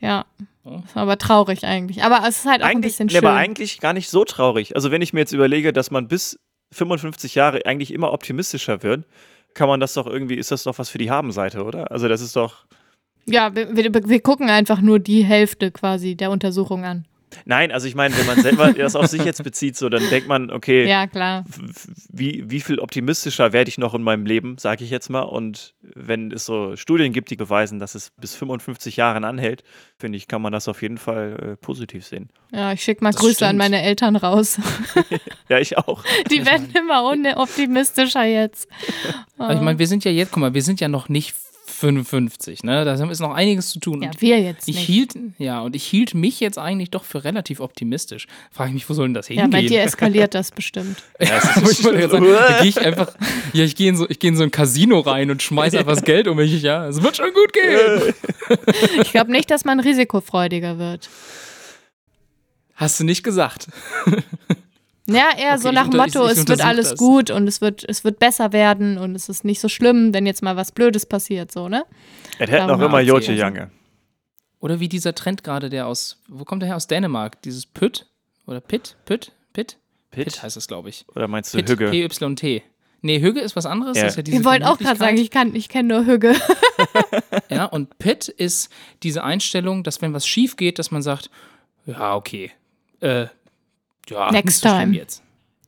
Ja. Ist aber traurig eigentlich. Aber es ist halt auch ein Eigentlich, bisschen nee, schön. aber eigentlich gar nicht so traurig. Also wenn ich mir jetzt überlege, dass man bis 55 Jahre eigentlich immer optimistischer wird, kann man das doch irgendwie, ist das doch was für die Habenseite, oder? Also das ist doch. Ja, wir, wir, wir gucken einfach nur die Hälfte quasi der Untersuchung an. Nein, also ich meine, wenn man selber das auf sich jetzt bezieht, so, dann denkt man, okay, Ja, klar. wie, wie viel optimistischer werde ich noch in meinem Leben, sage ich jetzt mal. Und wenn es so Studien gibt, die beweisen, dass es bis 55 Jahren anhält, finde ich, kann man das auf jeden Fall äh, positiv sehen. Ja, ich schicke mal Das Grüße an stimmt. meine Eltern raus. Ja, ich auch. Die werden immer optimistischer jetzt. aber ich meine, wir sind ja jetzt, guck mal, wir sind ja noch nicht 55, ne? Da ist noch einiges zu tun. ja, Und wir jetzt ich nicht. hielt, ja, und ich hielt mich jetzt eigentlich doch für relativ optimistisch. Frage ich mich, wo soll denn das ja, hingehen? bei dir eskaliert das bestimmt. Ja, Aber ist ich sagen, da gehe ich einfach, ja, ich gehe in, so, ich geh in so ein Casino rein und schmeiße einfach das Geld um mich, ja. Es wird schon gut gehen. Ich glaube nicht, dass man risikofreudiger wird. Hast du nicht gesagt. Ja, eher so Okay, nach ich dem Motto, ich es wird alles das. gut und es wird, es wird besser werden und es ist nicht so schlimm, wenn jetzt mal was Blödes passiert, so, ne? Es hätten auch immer Jotje. Jange. Oder wie dieser Trend gerade, der aus, wo kommt der her? Aus Dänemark. Dieses Pütt? Oder Pitt? Pütt? Pitt? Pitt heißt es, glaube ich. Oder meinst du Pitt, Hügge? P-Y-T. Nee, Hügge ist was anderes. Ist ja diese Ich wollte auch gerade sagen, ich, kann, ich kenne nur Hügge. Ja, und Pit ist diese Einstellung, dass wenn was schief geht, dass man sagt, ja, okay, äh, ja, Next nicht so schlimm time. jetzt.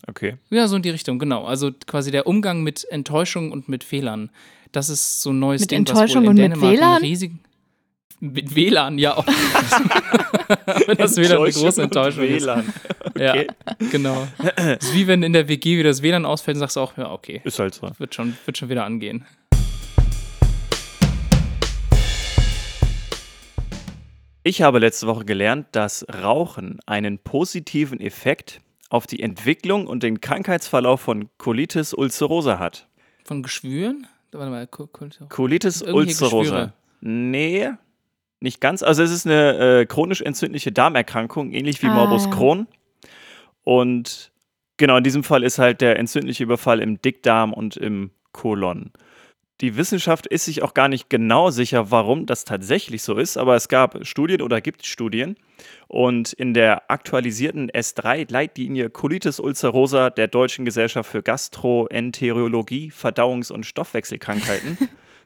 Okay. Ja, so in die Richtung, genau. Also quasi der Umgang mit Enttäuschung und mit Fehlern. Das ist so ein neues Mit Ding, Enttäuschung was wohl und in mit Dänemark einen WLAN? riesigen mit WLAN, ja auch. Das WLAN eine große Enttäuschung ist. WLAN. Ja, Okay. genau. Es ist wie wenn in der WG wieder das WLAN ausfällt und sagst du auch, ja, okay, Ist halt so. wird schon, wird schon wieder angehen. Ich habe letzte Woche gelernt, dass Rauchen einen positiven Effekt auf die Entwicklung und den Krankheitsverlauf von Colitis ulcerosa hat. Von Geschwüren? Warte mal, Colitis ulcerosa. Geschwüre. Nee, nicht ganz. Also es ist eine äh, chronisch entzündliche Darmerkrankung, ähnlich wie Ah, Morbus ja. Crohn. Und genau, in diesem Fall ist halt der entzündliche Überfall im Dickdarm und im Kolon. Die Wissenschaft ist sich auch gar nicht genau sicher, warum das tatsächlich so ist, aber es gab Studien oder gibt Studien. Und in der aktualisierten S3-Leitlinie Colitis ulcerosa der Deutschen Gesellschaft für Gastroenterologie, Verdauungs- und Stoffwechselkrankheiten,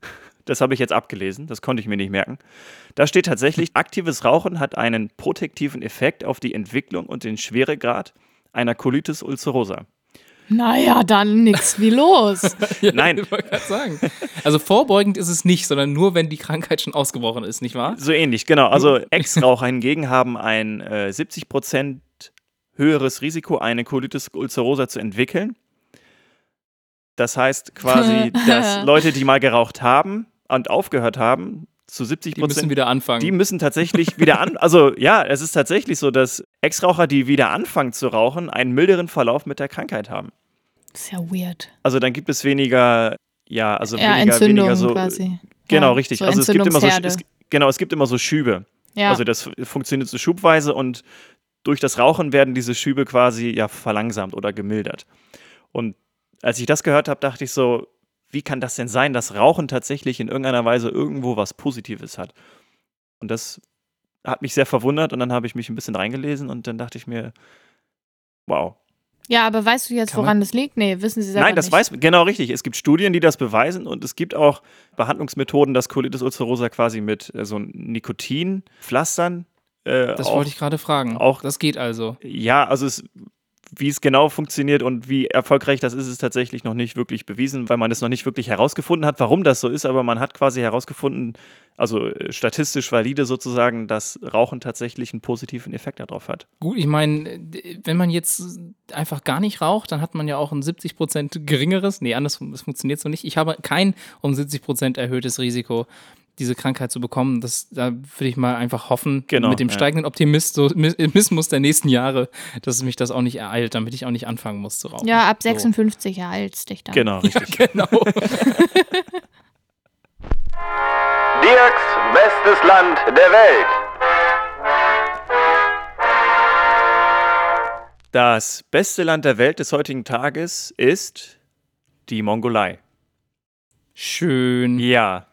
das habe ich jetzt abgelesen, das konnte ich mir nicht merken. Da steht tatsächlich, aktives Rauchen hat einen protektiven Effekt auf die Entwicklung und den Schweregrad einer Colitis ulcerosa. Naja, dann nix wie los. Nein. Ich wollte gerade sagen. Also vorbeugend ist es nicht, sondern nur, wenn die Krankheit schon ausgebrochen ist, nicht wahr? So ähnlich, genau. Also Ex-Raucher hingegen haben ein äh, 70% höheres Risiko, eine Colitis ulcerosa zu entwickeln. Das heißt quasi, dass Leute, die mal geraucht haben und aufgehört haben, zu 70 Die müssen Prozent, wieder anfangen. die müssen tatsächlich wieder an. Also ja, es ist tatsächlich so, dass Ex-Raucher, die wieder anfangen zu rauchen, einen milderen Verlauf mit der Krankheit haben. ist ja weird. Also dann gibt es weniger, ja, also Ja, weniger, weniger so. quasi. Genau, ja, richtig. So also es gibt immer so, es, genau, es gibt immer so Schübe. ja. Also das funktioniert so schubweise und durch das Rauchen werden diese Schübe quasi ja verlangsamt oder gemildert. Und als ich das gehört habe, dachte ich so, wie kann das denn sein, dass Rauchen tatsächlich in irgendeiner Weise irgendwo was Positives hat? Und das hat mich sehr verwundert und dann habe ich mich ein bisschen reingelesen und dann dachte ich mir, wow. ja, aber weißt du jetzt, Kann man- woran das liegt? Nee, wissen Sie selber Nein, das nicht. weiß genau richtig. Es gibt Studien, die das beweisen und es gibt auch Behandlungsmethoden, dass Colitis ulcerosa quasi mit äh, so Nikotinpflastern äh, das auch wollte ich gerade fragen. auch- das geht also. Ja, also es, wie es genau funktioniert und wie erfolgreich das ist, ist tatsächlich noch nicht wirklich bewiesen, weil man es noch nicht wirklich herausgefunden hat, warum das so ist, aber man hat quasi herausgefunden, also äh, statistisch valide sozusagen, dass Rauchen tatsächlich einen positiven Effekt darauf hat. Gut, ich meine, wenn man jetzt einfach gar nicht raucht, dann hat man ja auch ein 70% geringeres, nee, anders, das funktioniert so nicht. Ich habe kein um 70% erhöhtes Risiko, diese Krankheit zu bekommen. Das, da würde ich mal einfach hoffen, Genau, mit dem ja. steigenden Optimismus der nächsten Jahre, dass es mich das auch nicht ereilt, damit ich auch nicht anfangen muss zu rauchen. Ja, ab So. 56 ereilst dich dann. Genau, richtig. Genau. Dirks bestes Land der Welt. Das beste Land der Welt des heutigen Tages ist die Mongolei. Schön. Ja,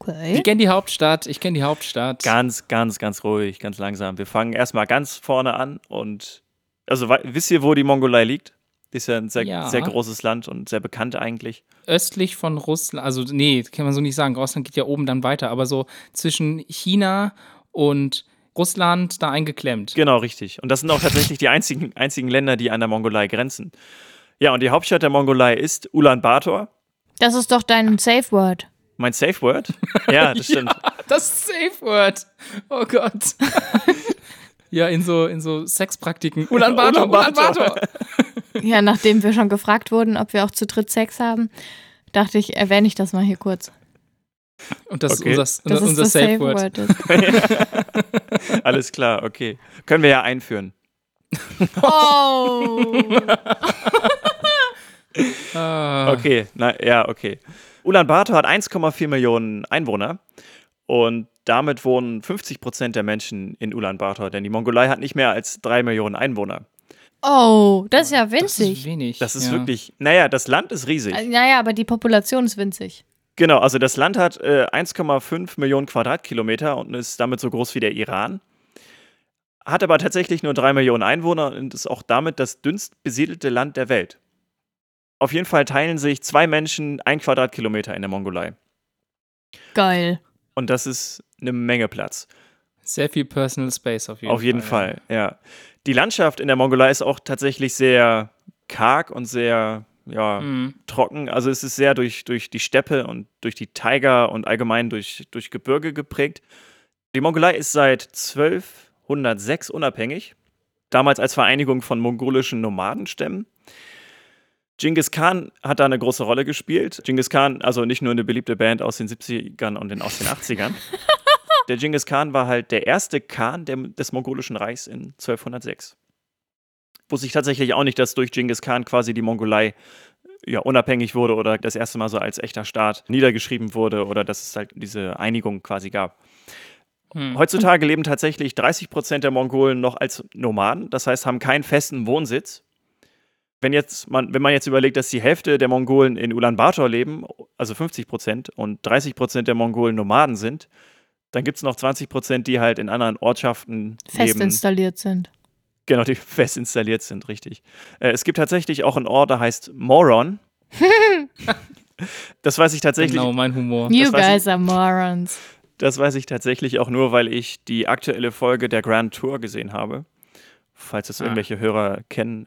Okay. Ich kenne die Hauptstadt, ich kenne die Hauptstadt. ganz, ganz, ganz ruhig, ganz langsam. Wir fangen erstmal ganz vorne an und also wisst ihr, wo die Mongolei liegt? Ist ja ein sehr, Ja. sehr großes Land und sehr bekannt eigentlich. östlich von Russland, also nee, kann man so nicht sagen. Russland geht ja oben dann weiter, aber so zwischen China und Russland da eingeklemmt. Genau, richtig. Und das sind auch tatsächlich die einzigen, einzigen Länder, die an der Mongolei grenzen. Ja, und die Hauptstadt der Mongolei ist Ulaanbaatar. Das ist doch dein Safe Word. Mein Safe Word? Ja, das stimmt. Das Safe Word. Oh Gott. ja, in so, in so Sexpraktiken. Ulaanbaatar, Ulaanbaatar. Ulaanbaatar. Ja, nachdem wir schon gefragt wurden, ob wir auch zu dritt Sex haben, dachte ich, erwähne ich das mal hier kurz. Und das Okay. ist unser, Das ist unser das Safe Safe Word. Word. ist. Alles klar, okay. Können wir ja einführen. Oh. Ah. Okay, na, ja, okay. Ulaanbaatar hat 1,4 Millionen Einwohner und damit wohnen 50 Prozent der Menschen in Ulaanbaatar, denn die Mongolei hat nicht mehr als 3 Millionen Einwohner. oh, das ist ja Das ist winzig. wenig. Das ist ja. wirklich, naja, das Land ist riesig. Äh, Naja, aber die Population ist winzig. Genau, also das Land hat äh, 1,5 Millionen Quadratkilometer und ist damit so groß wie der Iran. Hat aber tatsächlich nur 3 Millionen Einwohner und ist auch damit das dünnst besiedelte Land der Welt. Auf jeden Fall teilen sich zwei Menschen ein Quadratkilometer in der Mongolei. Geil. Und das ist eine Menge Platz. Sehr viel Personal Space auf jeden Fall. Auf jeden Fall, ja. Die Landschaft in der Mongolei ist auch tatsächlich sehr karg und sehr ja, Mhm. trocken. Also es ist sehr durch, durch die Steppe und durch die Taiga und allgemein durch, durch Gebirge geprägt. Die Mongolei ist seit 1206 unabhängig, damals als Vereinigung von mongolischen Nomadenstämmen. Genghis Khan hat da eine große Rolle gespielt. Genghis Khan, also nicht nur eine beliebte Band aus den 70ern und den, aus den 80ern. der Genghis Khan war halt der erste Khan der, des mongolischen Reichs in 1206. Wusste ich tatsächlich auch nicht, dass durch Genghis Khan quasi die Mongolei ja, unabhängig wurde oder das erste Mal so als echter Staat niedergeschrieben wurde oder dass es halt diese Einigung quasi gab. Hm. Heutzutage leben tatsächlich 30 Prozent der Mongolen noch als Nomaden, das heißt, haben keinen festen Wohnsitz. Wenn, jetzt man, wenn man jetzt überlegt, dass die Hälfte der Mongolen in Ulaanbaatar leben, also 50 Prozent, und 30 Prozent der Mongolen Nomaden sind, dann gibt es noch 20 Prozent, die halt in anderen Ortschaften Fest leben. installiert sind. Genau, die fest installiert sind, richtig. Äh, es gibt tatsächlich auch einen Ort, der heißt Moron. das weiß ich tatsächlich. Genau, mein Humor. You weiß ich- guys are morons. Das weiß ich tatsächlich auch nur, weil ich die aktuelle Folge der Grand Tour gesehen habe. Falls es Ah. irgendwelche Hörer kennen.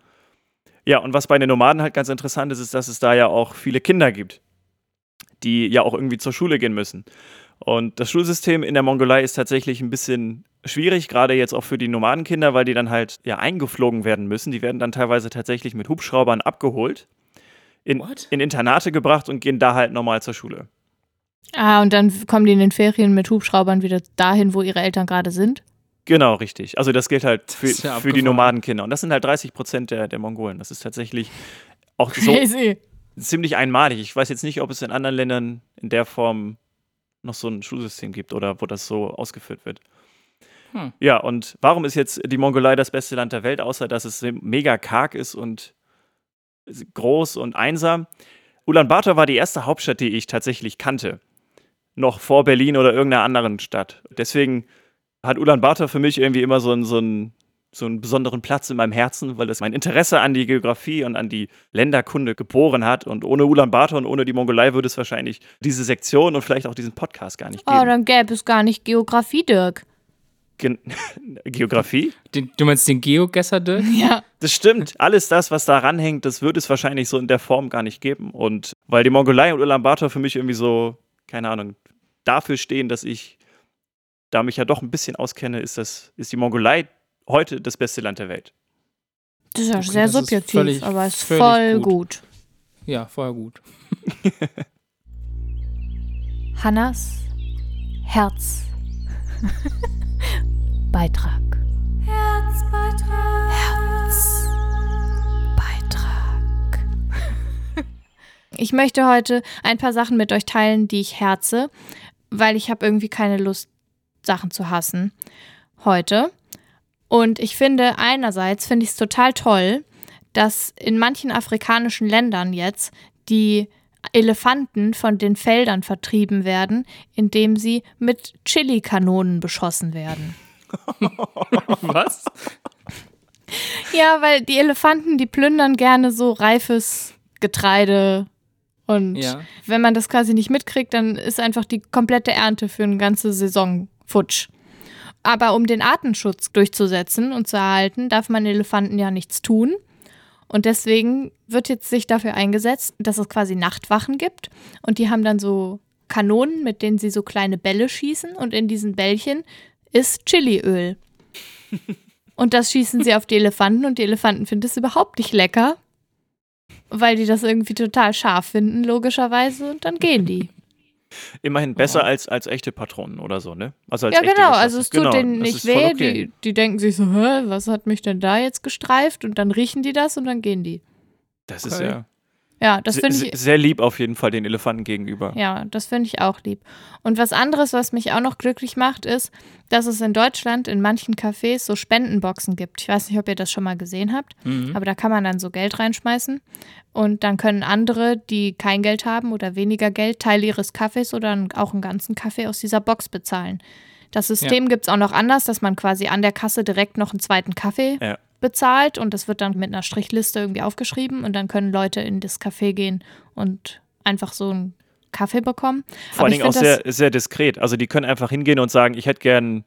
Ja, und was bei den Nomaden halt ganz interessant ist, ist, dass es da ja auch viele Kinder gibt, die ja auch irgendwie zur Schule gehen müssen. Und das Schulsystem in der Mongolei ist tatsächlich ein bisschen schwierig, gerade jetzt auch für die Nomadenkinder, weil die dann halt ja eingeflogen werden müssen. Die werden dann teilweise tatsächlich mit Hubschraubern abgeholt, in, in Internate gebracht und gehen da halt normal zur Schule. Ah, und dann kommen die in den Ferien mit Hubschraubern wieder dahin, wo ihre Eltern gerade sind. Genau, richtig. Also das gilt halt für, ja für die. Nomadenkinder. Und das sind halt 30 Prozent der, der Mongolen. Das ist tatsächlich auch so Crazy. ziemlich einmalig. Ich weiß jetzt nicht, ob es in anderen Ländern in der Form noch so ein Schulsystem gibt oder wo das so ausgeführt wird. Hm. Ja, und warum ist jetzt die Mongolei das beste Land der Welt, außer dass es mega karg ist und groß und einsam? Ulaanbaatar war die erste Hauptstadt, die ich tatsächlich kannte. Noch vor Berlin oder irgendeiner anderen Stadt. Deswegen hat Ulaanbaatar für mich irgendwie immer so einen, so, einen, so einen besonderen Platz in meinem Herzen, weil es mein Interesse an die Geografie und an die Länderkunde geboren hat. Und ohne Ulaanbaatar und ohne die Mongolei würde es wahrscheinlich diese Sektion und vielleicht auch diesen Podcast gar nicht Oh, geben. dann gäbe es gar nicht Geografie, Dirk. Gen Geografie? Den, du meinst den Geogesser, Dirk? Ja. Das stimmt. Alles das, was da ranhängt, das würde es wahrscheinlich so in der Form gar nicht geben. Und weil die Mongolei und Ulaanbaatar für mich irgendwie so, keine Ahnung, dafür stehen, dass ich, da mich ja doch ein bisschen auskenne, ist, das, ist die Mongolei heute das beste Land der Welt. Das ist ja Okay, sehr ist subjektiv, völlig- aber ist völlig voll gut. gut. Ja, vorher gut. Hannas Herz. Beitrag. Herzbeitrag. Ich möchte heute ein paar Sachen mit euch teilen, die ich herze, weil ich habe irgendwie keine Lust, Sachen zu hassen heute. Und ich finde, einerseits finde ich es total toll, dass in manchen afrikanischen Ländern jetzt die Elefanten von den Feldern vertrieben werden, indem sie mit Chili-Kanonen beschossen werden. Was? Ja, weil die Elefanten, die plündern gerne so reifes Getreide. Und Ja. wenn man das quasi nicht mitkriegt, dann ist einfach die komplette Ernte für eine ganze Saison futsch. Aber um den Artenschutz durchzusetzen und zu erhalten, darf man Elefanten ja nichts tun. Und deswegen wird jetzt sich dafür eingesetzt, dass es quasi Nachtwachen gibt. Und die haben dann so Kanonen, mit denen sie so kleine Bälle schießen. Und in diesen Bällchen ist Chiliöl. Und das schießen sie auf die Elefanten und die Elefanten finden es überhaupt nicht lecker, weil die das irgendwie total scharf finden, logischerweise, und dann gehen die. Immerhin besser als, als echte Patronen oder so, ne? Also als ja, echte genau, also es tut Genau, denen nicht ist weh, okay. die, die denken sich so, Hä, was hat mich denn da jetzt gestreift? Und dann riechen die das und dann gehen die. Das ist Okay. ja. Ja, das finde ich. Sehr lieb auf jeden Fall den Elefanten gegenüber. Ja, das finde ich auch lieb. Und was anderes, was mich auch noch glücklich macht, ist, dass es in Deutschland in manchen Cafés so Spendenboxen gibt. Ich weiß nicht, ob ihr das schon mal gesehen habt, Mhm. aber da kann man dann so Geld reinschmeißen und dann können andere, die kein Geld haben oder weniger Geld, Teil ihres Kaffees oder auch einen ganzen Kaffee aus dieser Box bezahlen. Das System gibt es auch noch anders, dass man quasi an der Kasse direkt noch einen zweiten Kaffee Ja. Bezahlt und das wird dann mit einer Strichliste irgendwie aufgeschrieben und dann können Leute in das Café gehen und einfach so einen Kaffee bekommen. Vor allen Dingen auch sehr, sehr diskret. Also die können einfach hingehen und sagen, ich hätte gern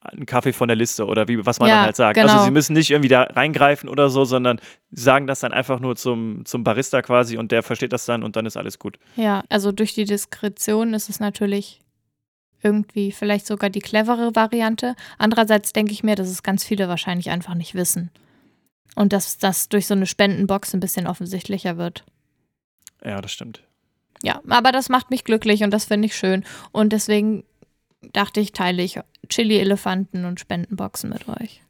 einen Kaffee von der Liste oder wie, was man Ja, dann halt sagt. genau. Also sie müssen nicht irgendwie da reingreifen oder so, sondern sagen das dann einfach nur zum, zum Barista quasi und der versteht das dann und dann ist alles gut. Ja, also durch die Diskretion ist es natürlich irgendwie vielleicht sogar die clevere Variante. Andererseits denke ich mir, dass es ganz viele wahrscheinlich einfach nicht wissen. Und dass das durch so eine Spendenbox ein bisschen offensichtlicher wird. Ja, das stimmt. Ja, aber das macht mich glücklich und das finde ich schön. Und deswegen dachte ich, teile ich Chili-Elefanten und Spendenboxen mit euch.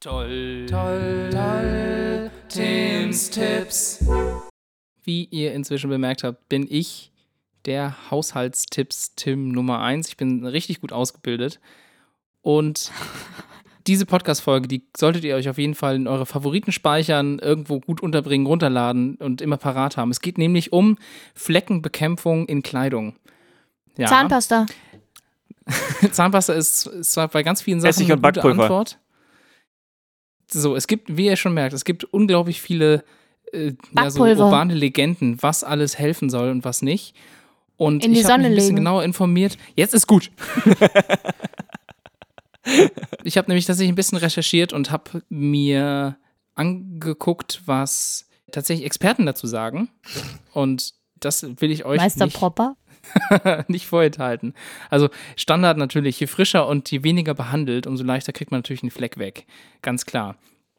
Toll, toll, toll. Tims Tipps. Wie ihr inzwischen bemerkt habt, bin ich der Haushaltstipps-Tim Nummer 1. Ich bin richtig gut ausgebildet. Und diese Podcast-Folge, die solltet ihr euch auf jeden Fall in eure Favoriten speichern, irgendwo gut unterbringen, runterladen und immer parat haben. Es geht nämlich um Fleckenbekämpfung in Kleidung. Ja. Zahnpasta. Zahnpasta ist, ist zwar bei ganz vielen Sachen Essig eine und gute Backpulver. Antwort. So, es gibt, wie ihr schon merkt, es gibt unglaublich viele äh, ja, so urbane Legenden, was alles helfen soll und was nicht. Und In die ich habe mich ein bisschen legen. genauer informiert. Jetzt ist gut. ich habe nämlich tatsächlich ein bisschen recherchiert und habe mir angeguckt, was tatsächlich Experten dazu sagen. Und das will ich euch Meister nicht Propper. nicht vorenthalten. Also Standard natürlich, je frischer und je weniger behandelt, umso leichter kriegt man natürlich einen Fleck weg. Ganz klar.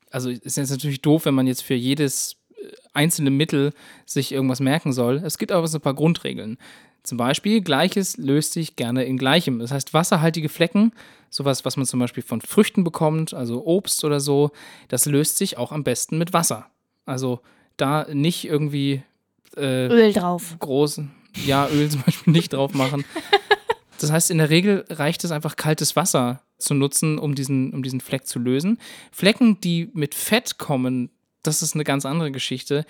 Also ist jetzt natürlich doof, wenn man jetzt für jedes äh, einzelne Mittel sich irgendwas merken soll. Es gibt aber so ein paar Grundregeln. Zum Beispiel, Gleiches löst sich gerne in Gleichem. Das heißt, wasserhaltige Flecken, sowas, was man zum Beispiel von Früchten bekommt, also Obst oder so, das löst sich auch am besten mit Wasser. Also da nicht irgendwie äh, Öl drauf. groß, ja, Öl zum Beispiel nicht drauf machen. Das heißt, in der Regel reicht es einfach, kaltes Wasser zu nutzen, um diesen, um diesen Fleck zu lösen. Flecken, die mit Fett kommen, das ist eine ganz andere Geschichte.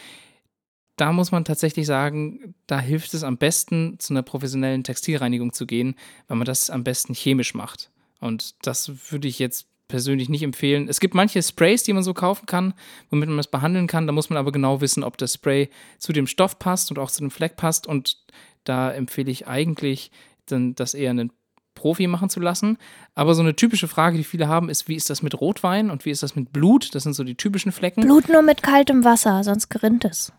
Da muss man tatsächlich sagen, da hilft es am besten, zu einer professionellen Textilreinigung zu gehen, weil man das am besten chemisch macht. Und das würde ich jetzt persönlich nicht empfehlen. Es gibt manche Sprays, die man so kaufen kann, womit man das behandeln kann. Da muss man aber genau wissen, ob das Spray zu dem Stoff passt und auch zu dem Fleck passt. Und da empfehle ich eigentlich, dann das eher einen Profi machen zu lassen. Aber so eine typische Frage, die viele haben, ist, wie ist das mit Rotwein und wie ist das mit Blut? Das sind so die typischen Flecken. Blut nur mit kaltem Wasser, sonst gerinnt es.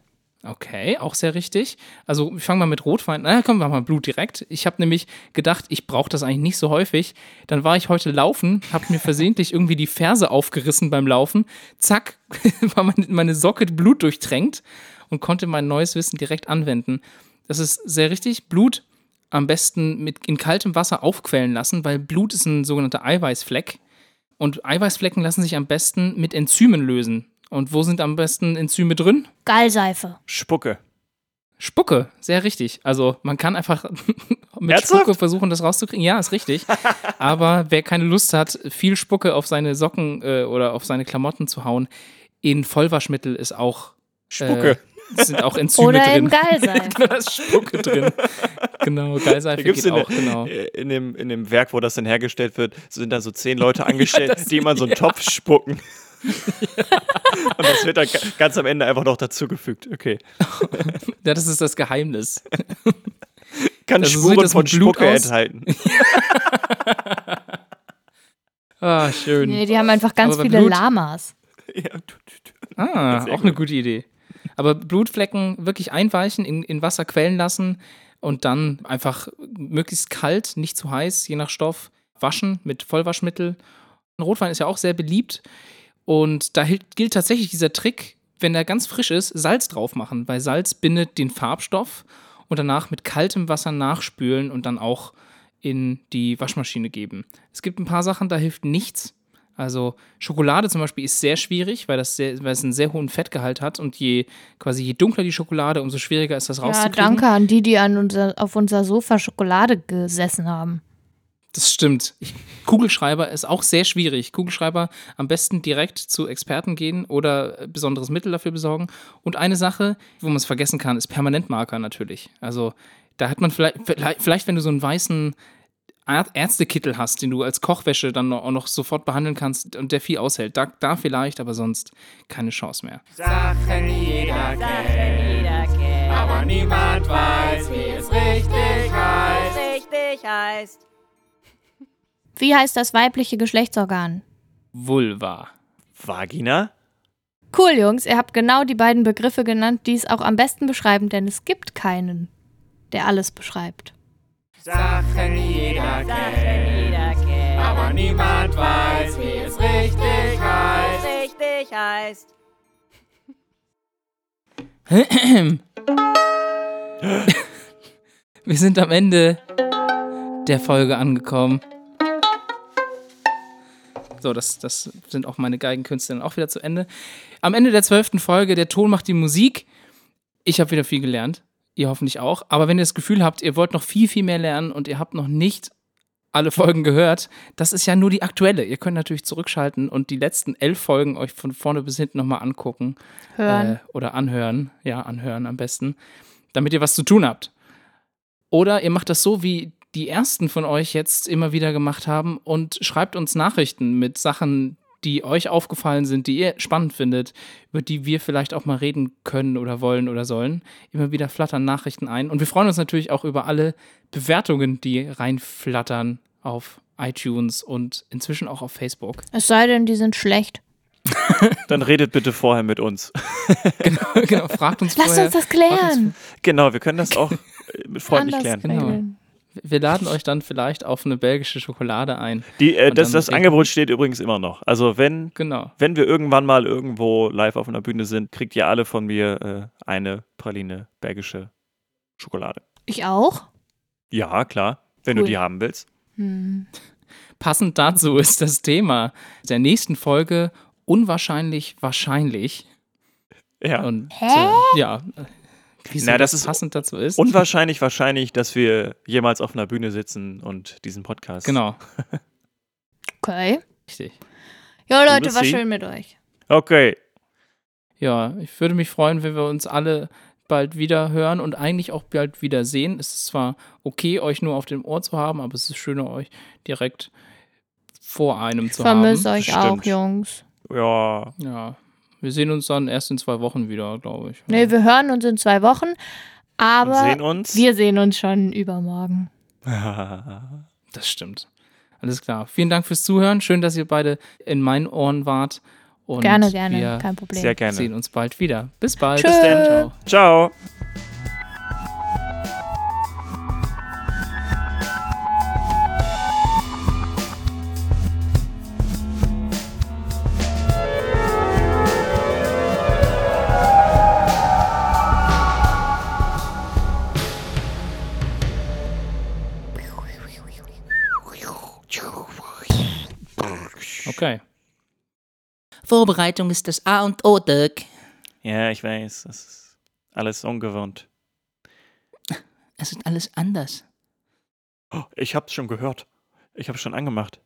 Okay, auch sehr richtig. Also ich fange mal mit Rotwein. Na, komm, wir mal Blut direkt. Ich habe nämlich gedacht, ich brauche das eigentlich nicht so häufig. Dann war ich heute laufen, habe mir versehentlich irgendwie die Ferse aufgerissen beim Laufen. Zack, war meine, meine Socke Blut durchtränkt und konnte mein neues Wissen direkt anwenden. Das ist sehr richtig. Blut am besten mit in kaltem Wasser aufquellen lassen, weil Blut ist ein sogenannter Eiweißfleck. Und Eiweißflecken lassen sich am besten mit Enzymen lösen. Und wo sind am besten Enzyme drin? Gallseife. Spucke. Spucke, sehr richtig. Also man kann einfach mit Ernsthaft? Spucke versuchen, das rauszukriegen. Ja, ist richtig. Aber wer keine Lust hat, viel Spucke auf seine Socken äh, oder auf seine Klamotten zu hauen, in Vollwaschmittel ist auch Spucke. Äh, sind auch Enzyme Oder drin. in Gallseife. da ist Spucke drin. Genau, Gallseife gibt's geht in, auch, genau. der- in, dem, in dem Werk, wo das dann hergestellt wird, sind da so zehn Leute angestellt, die immer so einen Topf spucken. Und das wird dann ga- ganz am Ende einfach noch dazugefügt. Okay. Ja, das ist das Geheimnis. Kann Also so sieht Spuren das von Spucke aus? enthalten. Ah, schön. Nee, die haben einfach ganz viele Blut- Lamas. Ja. Ah, auch eine gute Idee. Aber Blutflecken wirklich einweichen, in, in Wasser quellen lassen und dann einfach möglichst kalt, nicht zu heiß, je nach Stoff, waschen mit Vollwaschmittel. Rotwein ist ja auch sehr beliebt und da gilt tatsächlich dieser Trick, wenn er ganz frisch ist, Salz drauf machen, weil Salz bindet den Farbstoff und danach mit kaltem Wasser nachspülen und dann auch in die Waschmaschine geben. Es gibt ein paar Sachen, da hilft nichts. Also Schokolade zum Beispiel ist sehr schwierig, weil, das sehr, weil es einen sehr hohen Fettgehalt hat und je quasi je dunkler die Schokolade, umso schwieriger ist das Ja, rauszukriegen. danke an die, die an unser, auf unser Sofa Schokolade gesessen haben. Das stimmt. Kugelschreiber ist auch sehr schwierig. Kugelschreiber am besten direkt zu Experten gehen oder äh, besonderes Mittel dafür besorgen. Und eine Sache, wo man es vergessen kann, ist Permanentmarker natürlich. Also da hat man vielleicht, vielleicht, wenn du so einen weißen Är- Ärztekittel hast, den du als Kochwäsche dann noch- auch noch sofort behandeln kannst und der viel aushält, da, da vielleicht, aber sonst keine Chance mehr. Sachen jeder kennt, aber niemand weiß, wie es richtig heißt. Richtig heißt. Wie heißt das weibliche Geschlechtsorgan? Vulva. Vagina? Cool, Jungs, ihr habt genau die beiden Begriffe genannt, die es auch am besten beschreiben, denn es gibt keinen, der alles beschreibt. Sachen jeder kennt, aber niemand weiß, wie es richtig heißt. Richtig heißt. Wir sind am Ende der Folge angekommen. So, das, das sind auch meine Geigenkünste dann auch wieder zu Ende. Am Ende der zwölften Folge, der Ton macht die Musik. Ich habe wieder viel gelernt. Ihr hoffentlich auch. Aber wenn ihr das Gefühl habt, ihr wollt noch viel, viel mehr lernen und ihr habt noch nicht alle Folgen gehört, das ist ja nur die aktuelle. Ihr könnt natürlich zurückschalten und die letzten elf Folgen euch von vorne bis hinten nochmal angucken. Hören. Äh, oder anhören. Ja, anhören am besten. Damit ihr was zu tun habt. Oder ihr macht das so, wie die ersten von euch jetzt immer wieder gemacht haben und schreibt uns Nachrichten mit Sachen, die euch aufgefallen sind, die ihr spannend findet, über die wir vielleicht auch mal reden können oder wollen oder sollen. Immer wieder flattern Nachrichten ein. Und wir freuen uns natürlich auch über alle Bewertungen, die reinflattern auf iTunes und inzwischen auch auf Facebook. Es sei denn, die sind schlecht. Dann redet bitte vorher mit uns. genau, fragt uns Lasst vorher. uns das fragt uns klären. Genau, wir können das auch äh, mit freundlich Anders klären. Genau. Wir laden euch dann vielleicht auf eine belgische Schokolade ein. Die, äh, das das Angebot steht übrigens immer noch. Also wenn, Genau. wenn wir irgendwann mal irgendwo live auf einer Bühne sind, kriegt ihr alle von mir äh, eine Praline belgische Schokolade. Ich auch? Ja, klar, wenn Cool. du die haben willst. Hm. Passend dazu ist das Thema der nächsten Folge unwahrscheinlich wahrscheinlich. Ja. Und Hä? Äh, ja, wieso Na, das das ist passend dazu ist. Unwahrscheinlich wahrscheinlich, dass wir jemals auf einer Bühne sitzen und diesen Podcast. genau, Okay. richtig. Ja, Leute, war see. schön mit euch. Okay. Ja, ich würde mich freuen, wenn wir uns alle bald wieder hören und eigentlich auch bald wieder sehen. Es ist zwar okay, euch nur auf dem Ohr zu haben, aber es ist schöner, euch direkt vor einem zu Vermisse haben. euch Stimmt. auch, Jungs. Ja. Ja, wir sehen uns dann erst in zwei Wochen wieder, glaube ich. Nee, wir hören uns in zwei Wochen, aber sehen uns. wir sehen uns schon übermorgen. Das stimmt. Alles klar. Vielen Dank fürs Zuhören. Schön, dass ihr beide in meinen Ohren wart. Und gerne, gerne, Wir kein Problem. Sehr gerne. sehen uns bald wieder. Bis bald. Tschö. Bis dann. Ciao. Ciao. Okay. Vorbereitung ist das A und O, Dirk. Ja, ich weiß. Das ist alles ungewohnt. Es ist alles anders. Oh, ich hab's schon gehört. Ich hab's schon angemacht.